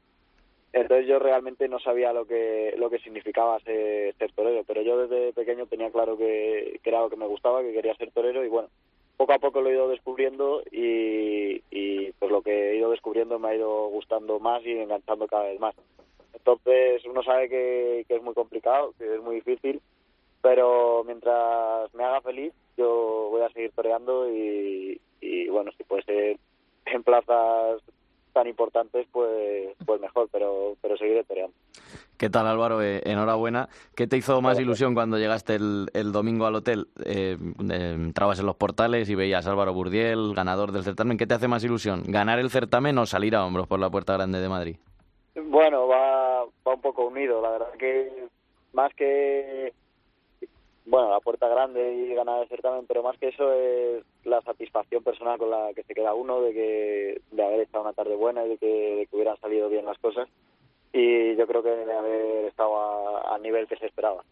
Entonces yo realmente no sabía lo que lo que significaba ser, torero, pero yo desde pequeño tenía claro que, era lo que me gustaba, que quería ser torero y bueno, poco a poco lo he ido descubriendo y, y pues lo que he ido descubriendo me ha ido gustando más y enganchando cada vez más. Entonces uno sabe que, es muy complicado, que es muy difícil, pero mientras me haga feliz yo voy a seguir toreando y, y bueno, si puede ser en plazas tan importantes, pues, pues mejor, pero, pero seguiré peleando. ¿Qué tal Álvaro? Eh, enhorabuena. ¿Qué te hizo más ilusión cuando llegaste el, el domingo al hotel? Eh, eh, entrabas en los portales y veías a Álvaro Burdiel, ganador del certamen. ¿Qué te hace más ilusión? ¿Ganar el certamen o salir a hombros por la Puerta Grande de Madrid? Bueno, va, va un poco unido. La verdad que más que bueno, la puerta grande y ganar el certamen, pero más que eso es la satisfacción personal con la que se queda uno de que de haber estado una tarde buena y de que, de que hubieran salido bien las cosas y yo creo que de haber estado al nivel que se esperaba.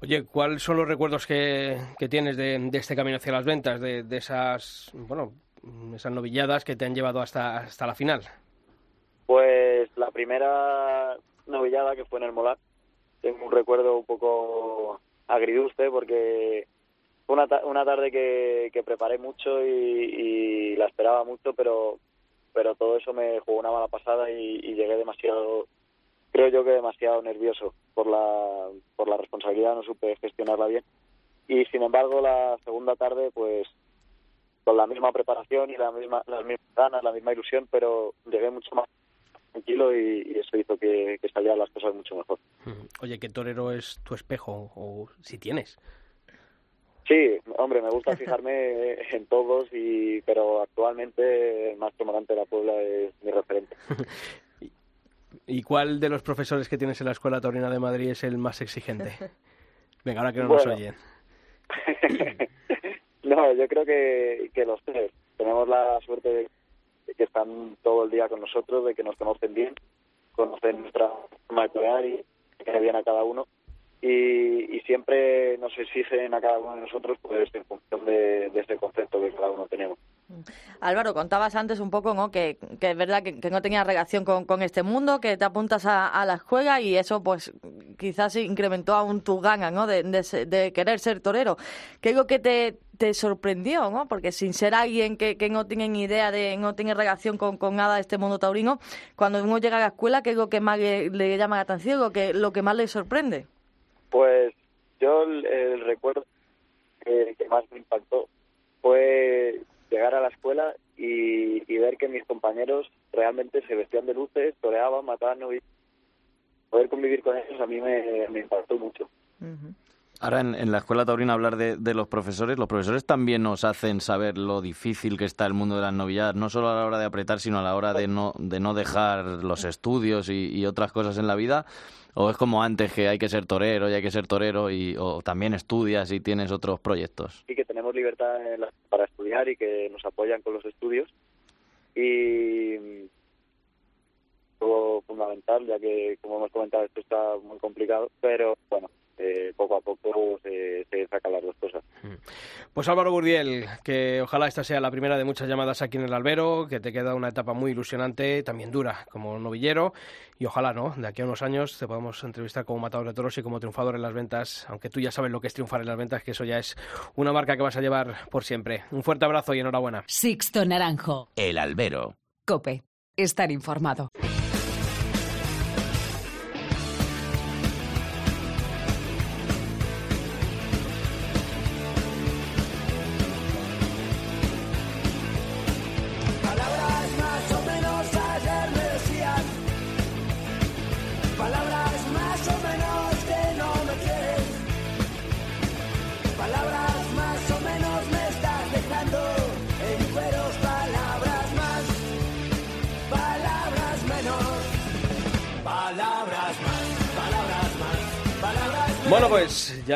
Oye, ¿cuáles son los recuerdos que, que tienes de, de, este camino hacia las ventas, de, de, esas, bueno, esas novilladas que te han llevado hasta, hasta la final? Pues la primera novillada que fue en el Molar, tengo un recuerdo un poco agridulce porque fue una, una tarde que, que preparé mucho y, la esperaba mucho, pero pero todo eso me jugó una mala pasada y, llegué demasiado, creo yo que demasiado nervioso por la, por la responsabilidad, no supe gestionarla bien. Y sin embargo, la segunda tarde, pues con la misma preparación y la misma, las mismas ganas, la misma ilusión, pero llegué mucho más tranquilo y, eso hizo que, que, salieran las cosas mucho mejor. Oye, ¿qué torero es tu espejo o si tienes? Sí, hombre, me gusta fijarme en todos, y pero actualmente el más comandante de la Puebla es mi referente. ¿Y cuál de los profesores que tienes en la Escuela Taurina de Madrid es el más exigente? Venga, ahora que no nos oyen. no, yo creo que, que los tres. Tenemos la suerte de que están todo el día con nosotros, de que nos conocen bien, conocen nuestra forma de pelear y que bien a cada uno y, siempre nos exigen a cada uno de nosotros pues en función de, ese concepto que cada uno tenemos. Álvaro, contabas antes un poco ¿no? que, es verdad que, no tenías relación con, este mundo, que te apuntas a, la escuela y eso pues quizás incrementó aún tu gana ¿no? de, querer ser torero. ¿Qué es lo que te, te sorprendió? ¿no? Porque sin ser alguien que, no tiene ni idea, de no tiene relación con, nada de este mundo taurino, cuando uno llega a la escuela, ¿qué es lo que más le, llama la atención, lo que, lo que más le sorprende? Pues yo el, recuerdo que, más me impactó fue llegar a la escuela y, ver que mis compañeros realmente se vestían de luces, toreaban, mataban y poder convivir con ellos a mí me, impactó mucho. Ahora en, la escuela taurina hablar de, los profesores, los profesores también nos hacen saber lo difícil que está el mundo de las novilladas, no solo a la hora de apretar, sino a la hora de no, de no dejar los estudios y otras cosas en la vida. ¿O es como antes que hay que ser torero y hay que ser torero y o también estudias y tienes otros proyectos? Sí, que tenemos libertad para estudiar y que nos apoyan con los estudios. Y algo fundamental, ya que, como hemos comentado, esto está muy complicado, pero bueno, eh, poco a poco se, se sacan las dos cosas. Mm. Pues Álvaro Gurdiel, que ojalá esta sea la primera de muchas llamadas aquí en el albero, que te queda una etapa muy ilusionante, también dura como novillero, y ojalá, ¿no? De aquí a unos años te podamos entrevistar como matador de toros y como triunfador en las ventas, aunque tú ya sabes lo que es triunfar en las ventas, que eso ya es una marca que vas a llevar por siempre. Un fuerte abrazo y enhorabuena. Sixto Naranjo. El albero. Cope. Estar informado.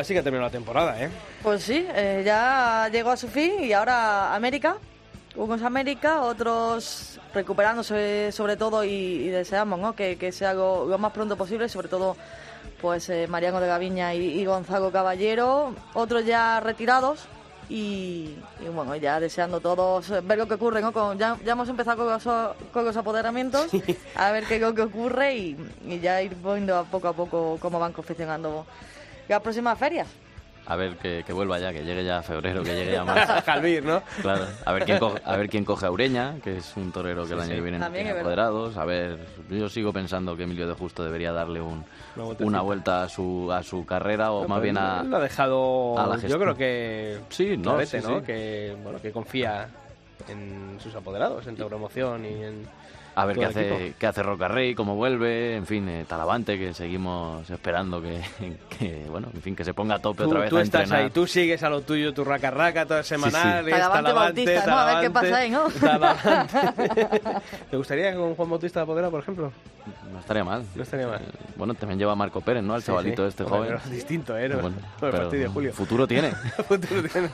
Ya sí que ha terminado la temporada, ¿eh? Pues sí, eh, ya llegó a su fin y ahora América. Unos América, otros recuperándose sobre todo y, deseamos ¿no? que, sea lo, más pronto posible, sobre todo pues eh, Mariano de Gaviña y, Gonzalo Caballero, otros ya retirados y, bueno, ya deseando todos ver lo que ocurre, ¿no? ya, hemos empezado con los, con los apoderamientos, a ver qué es lo que ocurre y, y ya ir viendo a poco a poco cómo van confeccionando las próximas ferias. A ver que, vuelva ya, que llegue ya febrero, que llegue ya más. Jalvir, ¿no? Claro. A ver quién coge, a ver quién coge a Ureña, que es un torero que el año que viene tiene apoderados. A ver, yo sigo pensando que Emilio de Justo debería darle un, una, vuelta a su a su carrera o más bien a. Lo ha dejado. A la yo creo que. Sí, no, ¿no? Que bueno, que confía en sus apoderados, en Tauromoción y en a ver qué hace, qué hace Rocarrey, cómo vuelve, en fin, eh, Talavante, que seguimos esperando que, bueno, en fin, que se ponga a tope otra vez tú a estás ahí, tú sigues a lo tuyo, tu raca raca, todas semanales, Talavante, Talavante, ¿no? A ver qué pasa ahí, ¿no? ¿Te gustaría con Juan Bautista de Podera, por ejemplo? No estaría mal. No estaría mal. Eh, bueno, también lleva Marco Pérez, ¿no? Al chavalito este joven. Pero es distinto, ¿eh? Bueno, pero de julio. Futuro tiene. futuro tiene.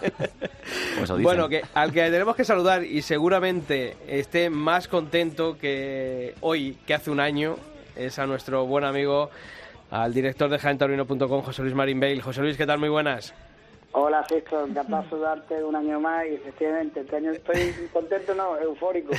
Pues bueno, que al que tenemos que saludar y seguramente esté más contento que hoy, que hace un año, es a nuestro buen amigo, al director de jaentaurino.com, José Luis Marín Bale. José Luis, ¿qué tal? Muy buenas. Hola, Sixto, encantado de saludarte un año más y efectivamente este año estoy contento, no, eufórico.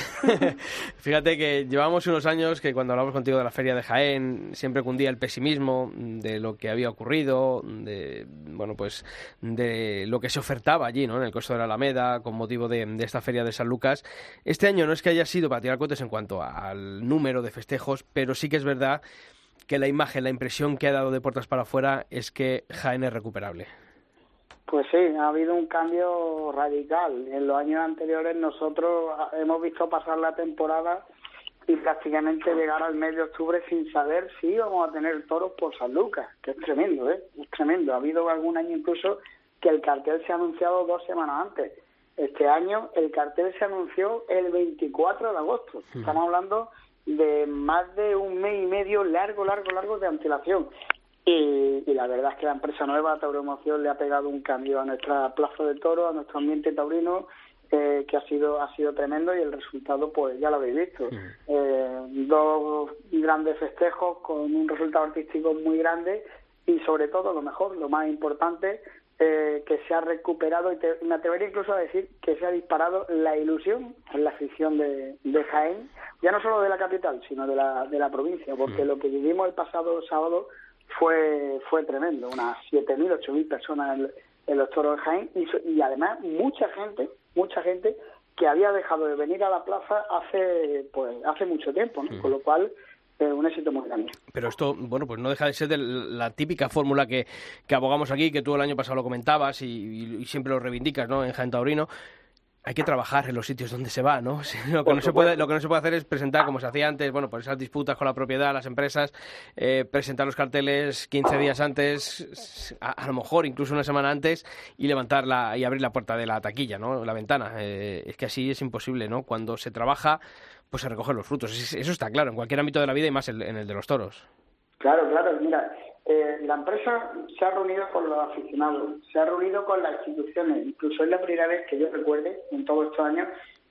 Fíjate que llevamos unos años que cuando hablamos contigo de la feria de Jaén siempre cundía el pesimismo de lo que había ocurrido, de bueno pues de lo que se ofertaba allí, ¿no? En el costo de la Alameda con motivo de, esta feria de San Lucas. Este año no es que haya sido para tirar cohetes en cuanto al número de festejos, pero sí que es verdad que la imagen, la impresión que ha dado de puertas para afuera es que Jaén es recuperable. Pues sí, ha habido un cambio radical. En los años anteriores nosotros hemos visto pasar la temporada y prácticamente llegar al mes de octubre sin saber si íbamos a tener toros por San Lucas, que es tremendo, ¿eh? Es tremendo. Ha habido algún año incluso que el cartel se ha anunciado dos semanas antes. Este año el cartel se anunció el 24 de agosto. Estamos hablando de más de un mes y medio largo, largo, largo de antelación. Y, la verdad es que la empresa nueva, Tauromoción, le ha pegado un cambio a nuestra plaza de toro, a nuestro ambiente taurino, eh, que ha sido ha sido tremendo y el resultado pues ya lo habéis visto. Eh, dos grandes festejos con un resultado artístico muy grande y sobre todo lo mejor lo más importante eh, que se ha recuperado y me atrevería incluso a decir que se ha disparado la ilusión en la afición de, de Jaén ya no solo de la capital sino de la de la provincia porque lo que vivimos el pasado sábado fue fue tremendo unas 7.000 8.000 personas en, en los toros de Jaén y, y además mucha gente mucha gente que había dejado de venir a la plaza hace pues hace mucho tiempo, ¿no? con lo cual eh, un éxito muy grande. Pero esto, bueno, pues no deja de ser de la típica fórmula que, que abogamos aquí, que tú el año pasado lo comentabas y, y siempre lo reivindicas, ¿no? En Jaén Taurino, hay que trabajar en los sitios donde se va, ¿no? Lo que no, se puede, lo que no se puede hacer es presentar, como se hacía antes, bueno, por esas disputas con la propiedad, las empresas, eh, presentar los carteles 15 días antes, a, lo mejor incluso una semana antes, y levantarla y abrir la puerta de la taquilla, ¿no? La ventana. Eh, es que así es imposible, ¿no? Cuando se trabaja, pues se recogen los frutos. Eso está claro, en cualquier ámbito de la vida y más en el de los toros. Claro, claro. Mira, eh, la empresa se ha reunido con los aficionados, se ha reunido con las instituciones. Incluso es la primera vez que yo recuerde en todos estos años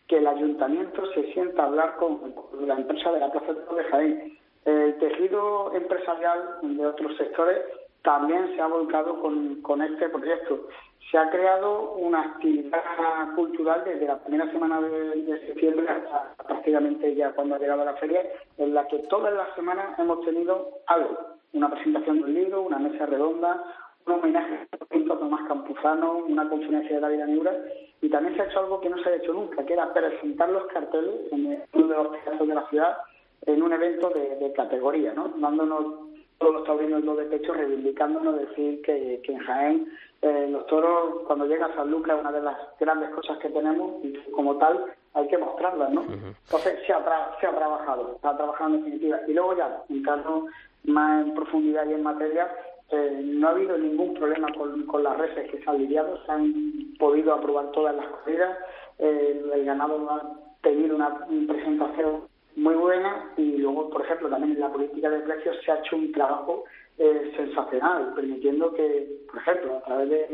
que el ayuntamiento se sienta a hablar con, la empresa de la Plaza de Jaén. El tejido empresarial de otros sectores también se ha volcado con, este proyecto. Se ha creado una actividad cultural desde la primera semana de, septiembre hasta prácticamente ya cuando ha llegado la feria, en la que todas las semanas hemos tenido algo una presentación de un libro, una mesa redonda, un homenaje a Tomás Campuzano, una conferencia de David Añura, y también se ha hecho algo que no se ha hecho nunca, que era presentar los carteles en uno de los teatros de la ciudad en un evento de, categoría, ¿no? dándonos todos los taurinos lo de pecho, reivindicándonos, decir que, que en Jaén eh, los toros, cuando llega a San Lucas, una de las grandes cosas que tenemos y como tal hay que mostrarlas, ¿no? Entonces se ha, se ha trabajado, se ha trabajado en definitiva. Y luego ya, entrando más en profundidad y en materia, eh, no ha habido ningún problema con, con, las reses que se han lidiado, se han podido aprobar todas las corridas, eh, el ganado ha tenido una presentación muy buena y luego, por ejemplo, también en la política de precios se ha hecho un trabajo eh, sensacional, permitiendo que, por ejemplo, a través de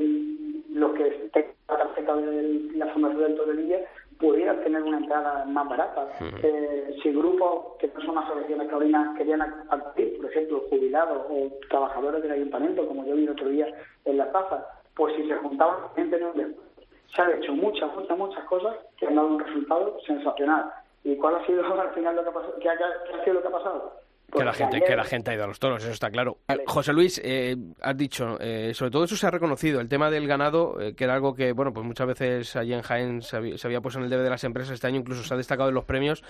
los que la tarjeta de la Fundación del Torrevilla pudieran tener una entrada más barata. Eh, si grupos que no son asociaciones taurinas querían acudir, por ejemplo, jubilados o trabajadores del ayuntamiento, como yo vi el otro día en la plaza, pues si se juntaban, Se han hecho muchas, muchas, muchas cosas que han dado un resultado sensacional. ¿Y cuál ha sido al final lo que ¿Qué ha sido lo que ha pasado? Que la gente que la gente ha ido a los toros, eso está claro. José Luis, eh, has dicho, eh, sobre todo eso se ha reconocido, el tema del ganado, eh, que era algo que, bueno, pues muchas veces allí en Jaén se había, puesto en el debe de las empresas, este año incluso se ha destacado en los premios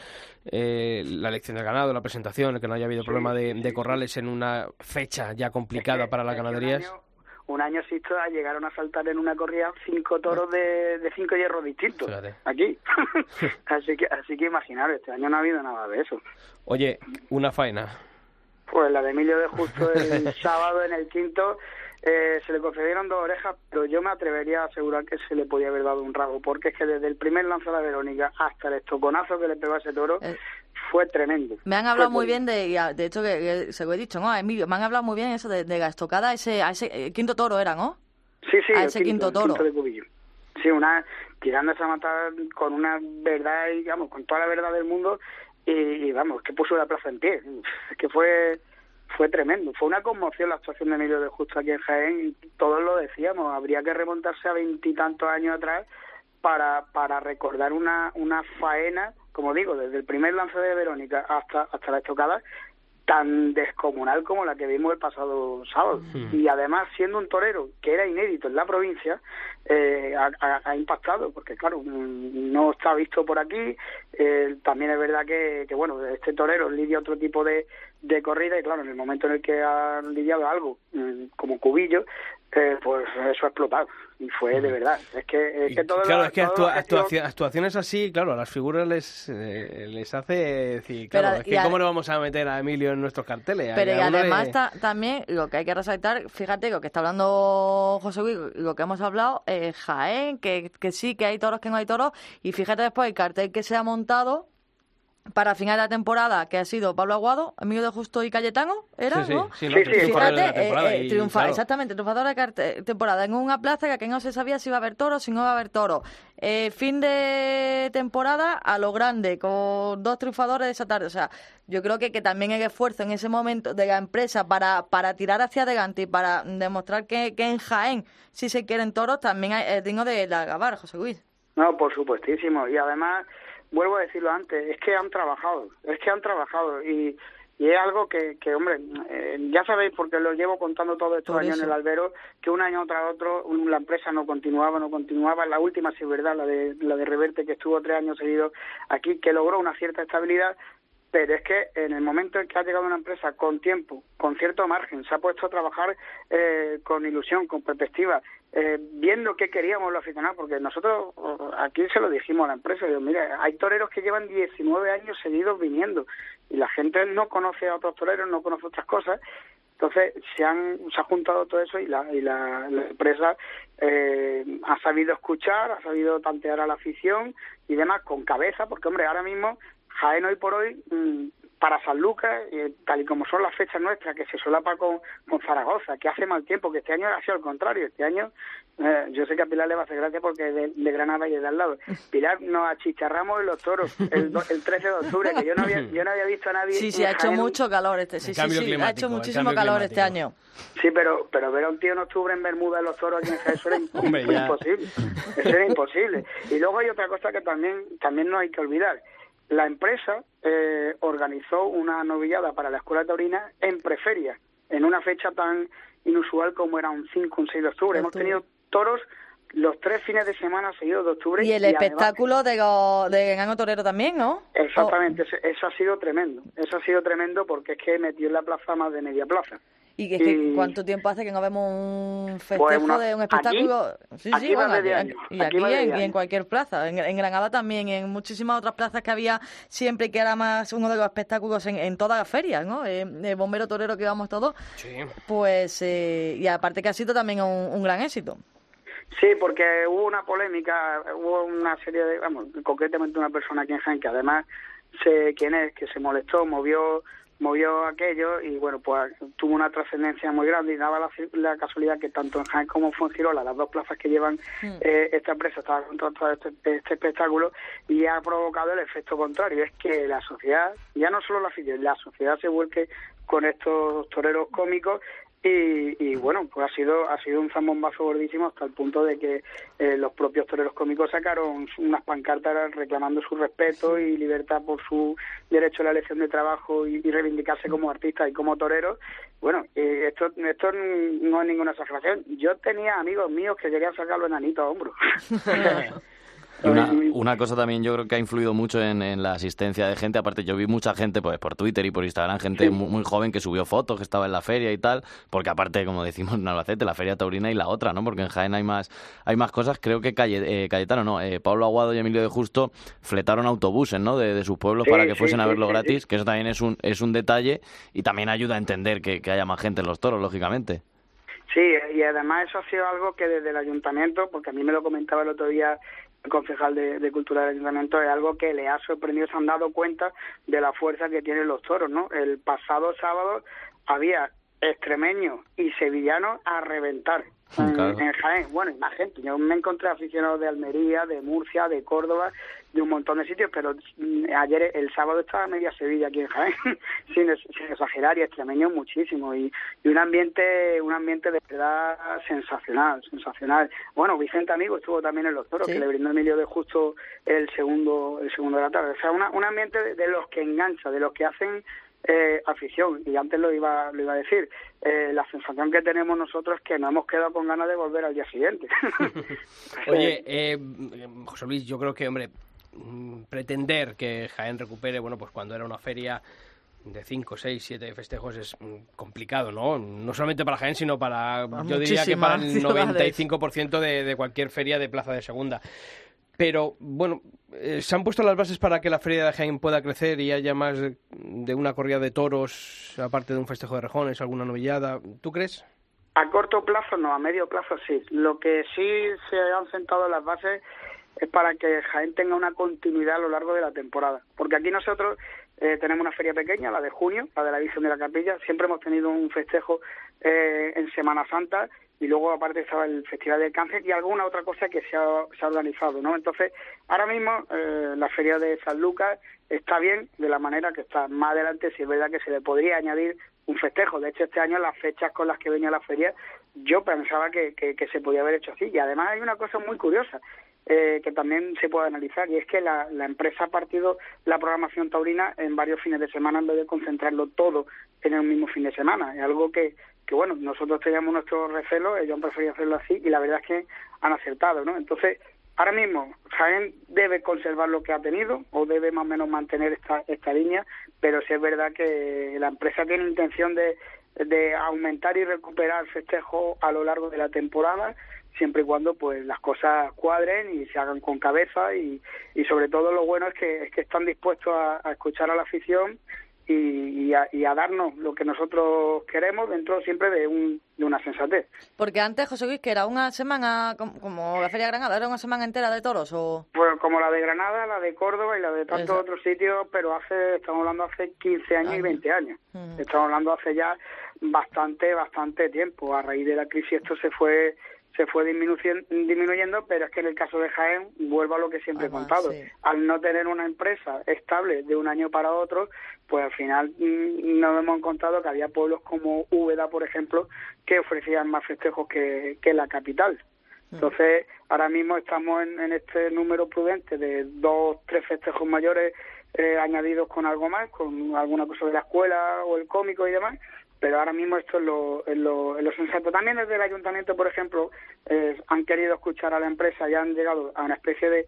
la elección del ganado, la presentación, el que no haya habido problema de, corrales en una fecha ya complicada para las ganaderías un año Sisto llegaron a saltar en una corrida cinco toros de, de cinco hierros distintos aquí. Así que así que imaginar este año no ha habido nada de eso. Oye una faena. Pues la de Emilio de Justo el sábado en el quinto eh, se le concedieron dos orejas, pero yo me atrevería a asegurar que se le podía haber dado un rabo, porque es que desde el primer lance de la Verónica hasta el estoconazo que le pegó a ese toro, eh, fue tremendo. Me han hablado muy bien de, de hecho que, se lo he dicho, ¿no? Emilio, me han hablado muy bien eso de, estocada, ese, a ese eh, quinto toro era, ¿no? Sí, sí, a ese quinto, toro. sí, una tirándose a matar con una verdad, digamos, con toda la verdad del mundo y, vamos, que puso la plaza en pie. Es que fue fue tremendo. Fue una conmoción la actuación de Emilio de Justo aquí en Jaén y todos lo decíamos. Habría que remontarse a veintitantos años atrás para, para recordar una, una faena como digo, desde el primer lance de Verónica hasta, hasta la estocada, tan descomunal como la que vimos el pasado sábado. Y además, siendo un torero que era inédito en la provincia, eh, ha, impactado, porque claro, mm, no está visto por aquí. Eh, también es verdad que, que, bueno, este torero lidia otro tipo de, de corrida y claro, en el momento en el que ha lidiado algo mm, como cubillo, eh, pues eso ha explotado y fue de verdad. Es que, es que todo Claro, es que actuaciones así, claro, a las figuras les, eh, les hace decir, claro, es que cómo no vamos a meter a Emilio en nuestros carteles. Pero y además también lo que hay que resaltar, fíjate lo que está hablando José Luis, lo que hemos hablado, eh, Jaén, que, que sí, que hay toros, que no hay toros, y fíjate después el cartel que se ha montado para final de la temporada, que ha sido Pablo Aguado, amigo de Justo y Cayetano, ¿era? Sí, ¿no? sí, sí, Fíjate, eh, eh, exactamente, triunfador de temporada en una plaza que aquí no se sabía si iba a haber toro o si no iba a haber toro. Eh, fin de temporada a lo grande, con dos triunfadores de esa tarde. O sea, yo creo que, que también el esfuerzo en ese momento de la empresa para, para tirar hacia adelante y para demostrar que, que en Jaén si se quieren toros también es digno de, de alabar, José Luis. No, por supuestísimo. Y además vuelvo a decirlo antes, es que han trabajado, es que han trabajado y, y es algo que, que hombre, eh, ya sabéis, porque lo llevo contando todos estos años en el albero, que un año tras otro la empresa no continuaba, no continuaba. La última, sí verdad, la de, la de Reverte, que estuvo tres años seguidos aquí, que logró una cierta estabilidad, pero es que en el momento en que ha llegado una empresa con tiempo, con cierto margen, se ha puesto a trabajar eh, con ilusión, con perspectiva, eh, viendo qué queríamos los aficionados, porque nosotros aquí se lo dijimos a la empresa, digo, mira, hay toreros que llevan 19 años seguidos viniendo y la gente no conoce a otros toreros, no conoce otras cosas, entonces se han se ha juntado todo eso y la, y la, empresa eh, ha sabido escuchar, ha sabido tantear a la afición y demás con cabeza, porque hombre, ahora mismo Jaén hoy por hoy, mm, para San Lucas, tal y como son las fechas nuestras, que se solapa con, con Zaragoza, que hace mal tiempo, que este año ha sido al contrario. Este año, eh, yo sé que a Pilar le va a hacer gracia porque de, de Granada y de al lado. Pilar, nos achicharramos en los toros el, el 13 de octubre, que yo no había, yo no había visto a nadie. Sí, sí, ha hecho mucho calor este, sí, sí, sí, ha hecho muchísimo calor este año. Sí, pero, pero ver a un tío en octubre en Bermuda en los toros aquí en Jaén, eso era imposible. Eso era imposible. Y luego hay otra cosa que también, también no hay que olvidar la empresa eh, organizó una novillada para la escuela taurina en preferia, en una fecha tan inusual como era un 5, un 6 de octubre. Hemos tenido toros los tres fines de semana seguidos de octubre. Y el espectáculo de, de Gano Torero también, ¿no? Exactamente, eso ha sido tremendo. Eso ha sido tremendo porque es que metió en la plaza más de media plaza. ¿Y que, cuánto tiempo hace que no vemos un pues festejo de un espectáculo? sí, sí, bueno, y aquí, en, en, cualquier plaza. En, Granada también, en muchísimas otras plazas que había siempre que era más uno de los espectáculos en, en todas las ferias, ¿no? Eh, el bombero torero que íbamos todos. Sí. Pues, eh, y aparte que ha sido también un, gran éxito. Sí, porque hubo una polémica, hubo una serie de, vamos, concretamente una persona aquí en Jaén que además sé quién es, que se molestó, movió movió aquello y bueno, pues tuvo una trascendencia muy grande y daba la, casualidad que tanto en Jaén como en Fuengirola, las dos plazas que llevan mm. eh, esta empresa, estaban contratadas este, este espectáculo y ha provocado el efecto contrario, es que la sociedad, ya no solo la afición, la sociedad se vuelque con estos toreros cómicos y, bueno, pues ha sido ha sido un zambombazo gordísimo hasta el punto de que eh, los propios toreros cómicos sacaron unas pancartas reclamando su respeto y libertad por su derecho a la elección de trabajo y, reivindicarse como artistas y como toreros. Bueno, esto esto no es ninguna exageración. Yo tenía amigos míos que querían sacarlo enanito a Una, una, cosa también yo creo que ha influido mucho en, la asistencia de gente. Aparte, yo vi mucha gente pues por Twitter y por Instagram, gente muy, joven que subió fotos, que estaba en la feria y tal. Porque aparte, como decimos en Albacete, la feria taurina y la otra, ¿no? Porque en Jaén hay más, hay más cosas. Creo que Calle, eh, Cayetano, no, eh, Pablo Aguado y Emilio de Justo fletaron autobuses, ¿no? De, sus pueblos para que fuesen a verlo gratis, que eso también es un, es un detalle y también ayuda a entender que, que haya más gente en los toros, lógicamente. Sí, y además eso ha sido algo que desde el ayuntamiento, porque a mí me lo comentaba el otro día concejal de, Cultura del Ayuntamiento, es algo que le ha sorprendido, se han dado cuenta de la fuerza que tienen los toros, ¿no? El pasado sábado había extremeños y sevillanos a reventar en, Jaén. Bueno, y más gente. Yo me encontré aficionados de Almería, de Murcia, de Córdoba, de un montón de sitios, pero mm, ayer, el sábado, estaba media Sevilla aquí en Jaén, sin, exagerar, y extremeños muchísimo. Y, un ambiente un ambiente de verdad sensacional, sensacional. Bueno, Vicente Amigo estuvo también en Los Toros, que le brindó Emilio de Justo el segundo el segundo de la tarde. O sea, un ambiente de, los que engancha, de los que hacen eh, afición. Y antes lo iba, lo iba a decir, eh, la sensación que tenemos nosotros es que nos hemos quedado con ganas de volver al día siguiente. Oye, eh, José Luis, yo creo que, hombre, mm, pretender que Jaén recupere, bueno, pues cuando era una feria de 5, 6, 7 festejos es mm, complicado, ¿no? No solamente para Jaén, sino para, yo diría que para el 95% de, de cualquier feria de plaza de segunda. Pero, bueno, eh, ¿se han puesto las bases para que la feria de Jaén pueda crecer y haya más de una corrida de toros, aparte de un festejo de rejones, alguna novillada? ¿Tú crees? A corto plazo no, a medio plazo sí. Lo que sí se han sentado las bases es para que Jaén tenga una continuidad a lo largo de la temporada. Porque aquí nosotros eh, tenemos una feria pequeña, la de junio, la de la Visión de la Capilla. Siempre hemos tenido un festejo eh, en Semana Santa y luego aparte estaba el Festival del Cáncer y alguna otra cosa que se ha, organizado, ¿no? Entonces, ahora mismo eh, la feria de San Lucas está bien de la manera que está. Más adelante si es verdad que se le podría añadir un festejo. De hecho, este año las fechas con las que venía la feria yo pensaba que, que, que se podía haber hecho así. Y además hay una cosa muy curiosa. Eh, que también se puede analizar y es que la, la, empresa ha partido la programación taurina en varios fines de semana en vez de concentrarlo todo en el mismo fin de semana. Es algo que, que bueno, nosotros teníamos nuestro recelo, ellos han preferido hacerlo así y la verdad es que han acertado, ¿no? Entonces, ahora mismo Jaén debe conservar lo que ha tenido o debe más o menos mantener esta, esta línea, pero sí es verdad que la empresa tiene intención de, de aumentar y recuperar festejos a lo largo de la temporada siempre y cuando pues las cosas cuadren y se hagan con cabeza y, y sobre todo lo bueno es que, es que están dispuestos a escuchar a la afición y, y, a, y, a, darnos lo que nosotros queremos dentro siempre de, un, de una sensatez. Porque antes, José Luis, que era una semana, como, como, la Feria de Granada, ¿era una semana entera de toros o...? Pues como la de Granada, la de Córdoba y la de tantos otros sitios, pero hace, estamos hablando hace 15 años, y 20 años. Uh Estamos hablando hace ya bastante, bastante tiempo. A raíz de la crisis esto se fue se fue disminuyendo, pero es que en el caso de Jaén, vuelvo a lo que siempre Además, he contado, sí. al no tener una empresa estable de un año para otro, pues al final mmm, nos hemos encontrado que había pueblos como Úbeda, por ejemplo, que ofrecían más festejos que, que la capital. Entonces, ahora mismo estamos en, en, este número prudente de dos, tres festejos mayores eh, añadidos con algo más, con alguna cosa de la escuela o el cómico y demás, pero ahora mismo esto es lo, es lo, es lo sensato. También desde el ayuntamiento, por ejemplo, eh, han querido escuchar a la empresa y han llegado a una especie de,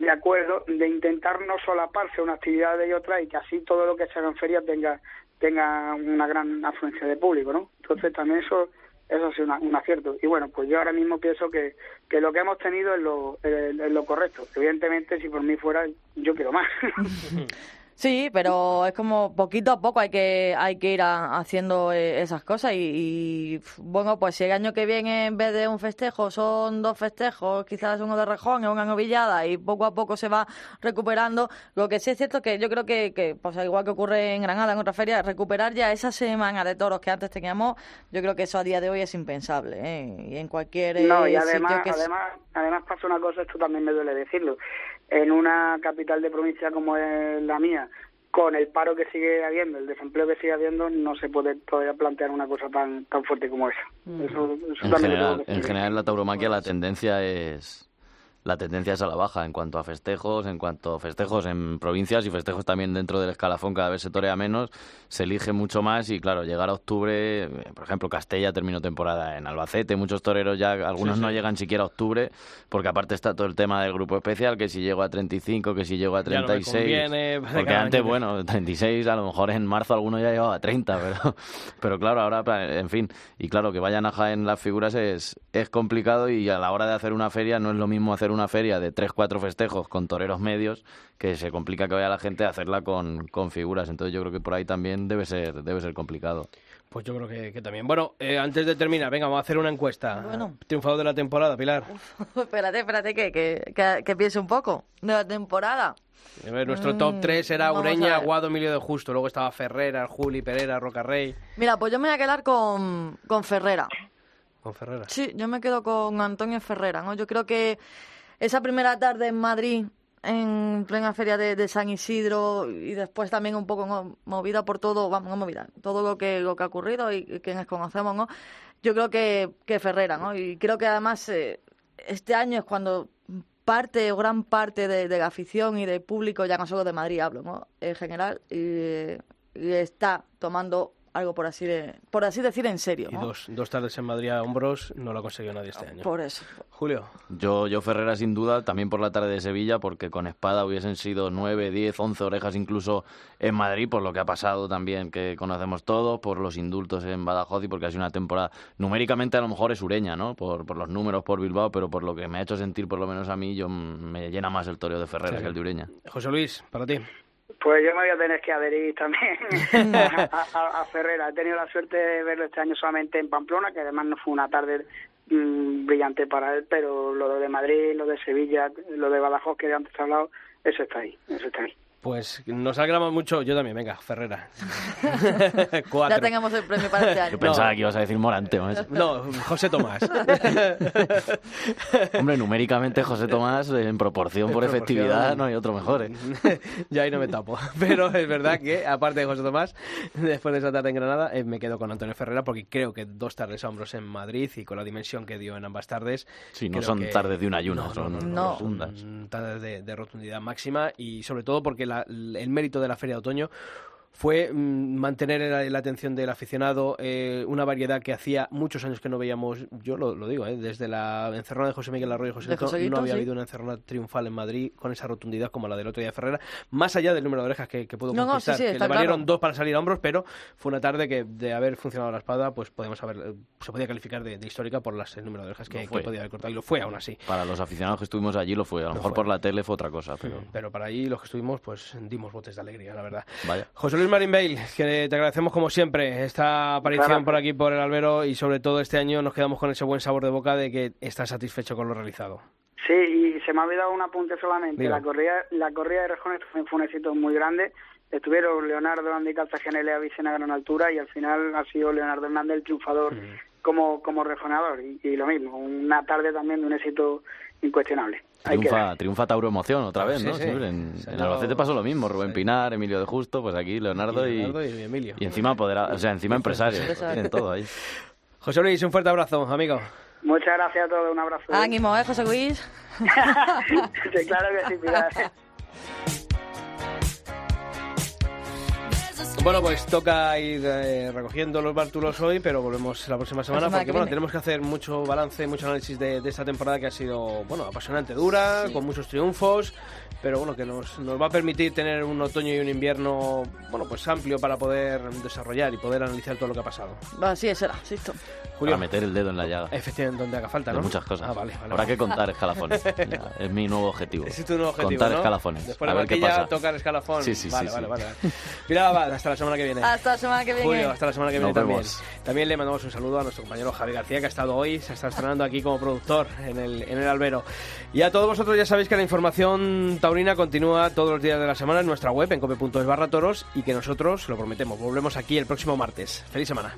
de acuerdo de intentar no solaparse una actividad de otra y que así todo lo que se haga en feria tenga, tenga una gran afluencia de público, ¿no? Entonces también eso eso sido una, un acierto. Y bueno, pues yo ahora mismo pienso que, que lo que hemos tenido es lo, es, es lo correcto. Evidentemente, si por mí fuera, yo quiero más. Sí, pero es como poquito a poco hay que hay que ir a, haciendo eh, esas cosas y, y, bueno, pues si el año que viene en vez de un festejo son dos festejos, quizás uno de rejón y una novillada y poco a poco se va recuperando, lo que sí es cierto que yo creo que, que pues igual que ocurre en Granada, en otra feria, recuperar ya esa semana de toros que antes teníamos, yo creo que eso a día de hoy es impensable, ¿eh? y en cualquier eh, no, y además, sitio que además, además pasa una cosa, esto también me duele decirlo, en una capital de provincia como es la mía, con el paro que sigue habiendo, el desempleo que sigue habiendo, no se puede todavía plantear una cosa tan tan fuerte como esa. Mm. Eso, eso en, general, en general, en la tauromaquia la tendencia es la tendencia es a la baja en cuanto a festejos, en cuanto a festejos en provincias y festejos también dentro del escalafón cada vez se torea menos, se elige mucho más y claro, llegar a octubre, por ejemplo, Castella terminó temporada en Albacete, muchos toreros ya, algunos sí, sí. no llegan siquiera a octubre, porque aparte está todo el tema del grupo especial, que si llego a 35, que si llego a 36, conviene, porque antes, bueno, 36, a lo mejor en marzo alguno ya llegaba a 30, pero, pero claro, ahora, en fin, y claro, que vayan a Jaén las figuras es, es complicado y a la hora de hacer una feria no es lo mismo hacer una feria de tres, cuatro festejos con toreros medios, que se complica que vaya la gente a hacerla con, con figuras. Entonces yo creo que por ahí también debe ser, debe ser complicado. Pues yo creo que, que también. Bueno, eh, antes de terminar, venga, vamos a hacer una encuesta. Bueno. Triunfador de la temporada, Pilar. Uf, espérate, espérate, que, que, que, que, piense un poco. De la temporada. A ver, nuestro top 3 era mm, Ureña, Aguado, Emilio de Justo. Luego estaba Ferrera, Juli, Pereira, Rocarrey. Mira, pues yo me voy a quedar con, con Ferrera. ¿Con Ferrera? Sí, yo me quedo con Antonio Ferrera, ¿no? Yo creo que esa primera tarde en Madrid, en plena feria de, San Isidro y después también un poco movida por todo, vamos, no movida, todo lo que, lo que ha ocurrido y, y quienes conocemos, ¿no? Yo creo que, que Ferrera, ¿no? Y creo que además eh, este año es cuando parte o gran parte de, la afición y del público, ya no solo de Madrid hablo, ¿no? En general, y, está tomando algo por así de, por así decir en serio. Y dos, dos tardes en Madrid a hombros no lo ha conseguido nadie este año. Por eso. Julio. Yo, yo Ferrera sin duda, también por la tarde de Sevilla, porque con espada hubiesen sido 9, 10, 11 orejas incluso en Madrid, por lo que ha pasado también, que conocemos todos, por los indultos en Badajoz y porque ha sido una temporada numéricamente a lo mejor es sureña, ¿no? Por, por los números, por Bilbao, pero por lo que me ha hecho sentir, por lo menos a mí, yo me llena más el toreo de Ferrera Sí. que el de Ureña. José Luis, para ti. Pues yo me voy a tener que adherir también a, a- a Ferrera. He tenido la suerte de verlo este año solamente en Pamplona, que además no fue una tarde mm, brillante para él, pero lo de Madrid, lo de Sevilla, lo de Badajoz que antes he hablado, eso está ahí, eso está ahí. Pues nos alegramos mucho. Yo también, venga, Ferrera. Cuatro. Ya tengamos el premio para este año. Yo pensaba que ibas a decir Morante. macho. No, José Tomás. Hombre, numéricamente José Tomás, en proporción por proporción. efectividad, no hay otro mejor, ¿eh? ya ahí no me tapo. Pero es verdad que, aparte de José Tomás, después de esa tarde en Granada, eh, me quedo con Antonio Ferrera porque creo que dos tardes a hombros en Madrid y con la dimensión que dio en ambas tardes. Sí, no son que- tardes de un ayuno, No, son no, rotundas. tardes de, de rotundidad máxima y sobre todo porque el mérito de la Feria de Otoño fue mm, mantener la, la atención del aficionado, eh, una variedad que hacía muchos años que no veíamos, yo lo, lo digo, eh, desde la encerrona de José Miguel Arroyo y José Lito, Joselito, no había sí. habido una encerrona triunfal en Madrid con esa rotundidad como la del otro día de Ferrera, más allá del número de orejas que, que pudo No, no, conquistar, sí, sí, que le valieron claro. dos para salir a hombros, pero fue una tarde que de haber funcionado la espada, pues podemos haber, eh, se podía calificar de, de histórica por las, el número de orejas que, Lo que fue. podía haber cortado y lo fue aún así. Para los aficionados que estuvimos allí lo fue. A lo, Lo mejor fue. por la tele fue otra cosa, pero Pero para allí los que estuvimos, pues dimos botes de alegría, la verdad. vaya. José Luis Marín Bale, que te agradecemos como siempre esta aparición Gracias. por aquí por el Albero y sobre todo este año nos quedamos con ese buen sabor de boca de que estás satisfecho con lo realizado. Sí, y se me ha olvidado un apunte solamente. La corrida, la corrida de rejones también fue un éxito muy grande. Estuvieron Leonardo Andy Cartagena y Lea Vicena a gran altura y al final ha sido Leonardo Hernández el triunfador como, como rejoneador. Y, y lo mismo, una tarde también de un éxito incuestionable. Triunfa, triunfa Tauro Emoción otra vez, Sí, ¿no? sí. Siempre En, en Albacete pasó lo mismo. Rubén sí. Pinar, Emilio de Justo, pues aquí Leonardo y, Leonardo y Emilio. y encima apodera- o sea, encima empresarios. Tienen todo ahí. José Luis, un fuerte abrazo, amigo. Muchas gracias a todos, un abrazo. Ánimo, ¿eh, José Luis? Sí, claro que sí, Pilar. Bueno, pues toca ir eh, recogiendo los bártulos hoy, pero volvemos la próxima semana semana porque que bueno, viene. tenemos que hacer mucho balance, mucho análisis de, de esta temporada que ha sido bueno apasionante, dura, con muchos triunfos, pero bueno que nos, nos va a permitir tener un otoño y un invierno bueno pues amplio para poder desarrollar y poder analizar todo lo que ha pasado. Así es, será, insisto. Julio, Para meter el dedo en la llaga. efectivamente donde haga falta, De ¿no? muchas cosas. Ah, vale, vale. Habrá que contar escalafones. Ya, es mi nuevo objetivo. Es tu nuevo objetivo, Contar ¿no? escalafones. Después a de ver qué pasa. tocar escalafón. Sí, sí, vale, sí, vale, sí. vale, vale. Mira, va, hasta la semana que viene. Hasta la semana que viene. Julio, hasta la semana que viene Nos también. vemos. También le mandamos un saludo a nuestro compañero Javi García, que ha estado hoy, se está estrenando aquí como productor en el, en el Albero. Y a todos vosotros ya sabéis que la información taurina continúa todos los días de la semana en nuestra web, en cope.es barra toros, y que nosotros, lo prometemos, volvemos aquí el próximo martes. ¡Feliz semana!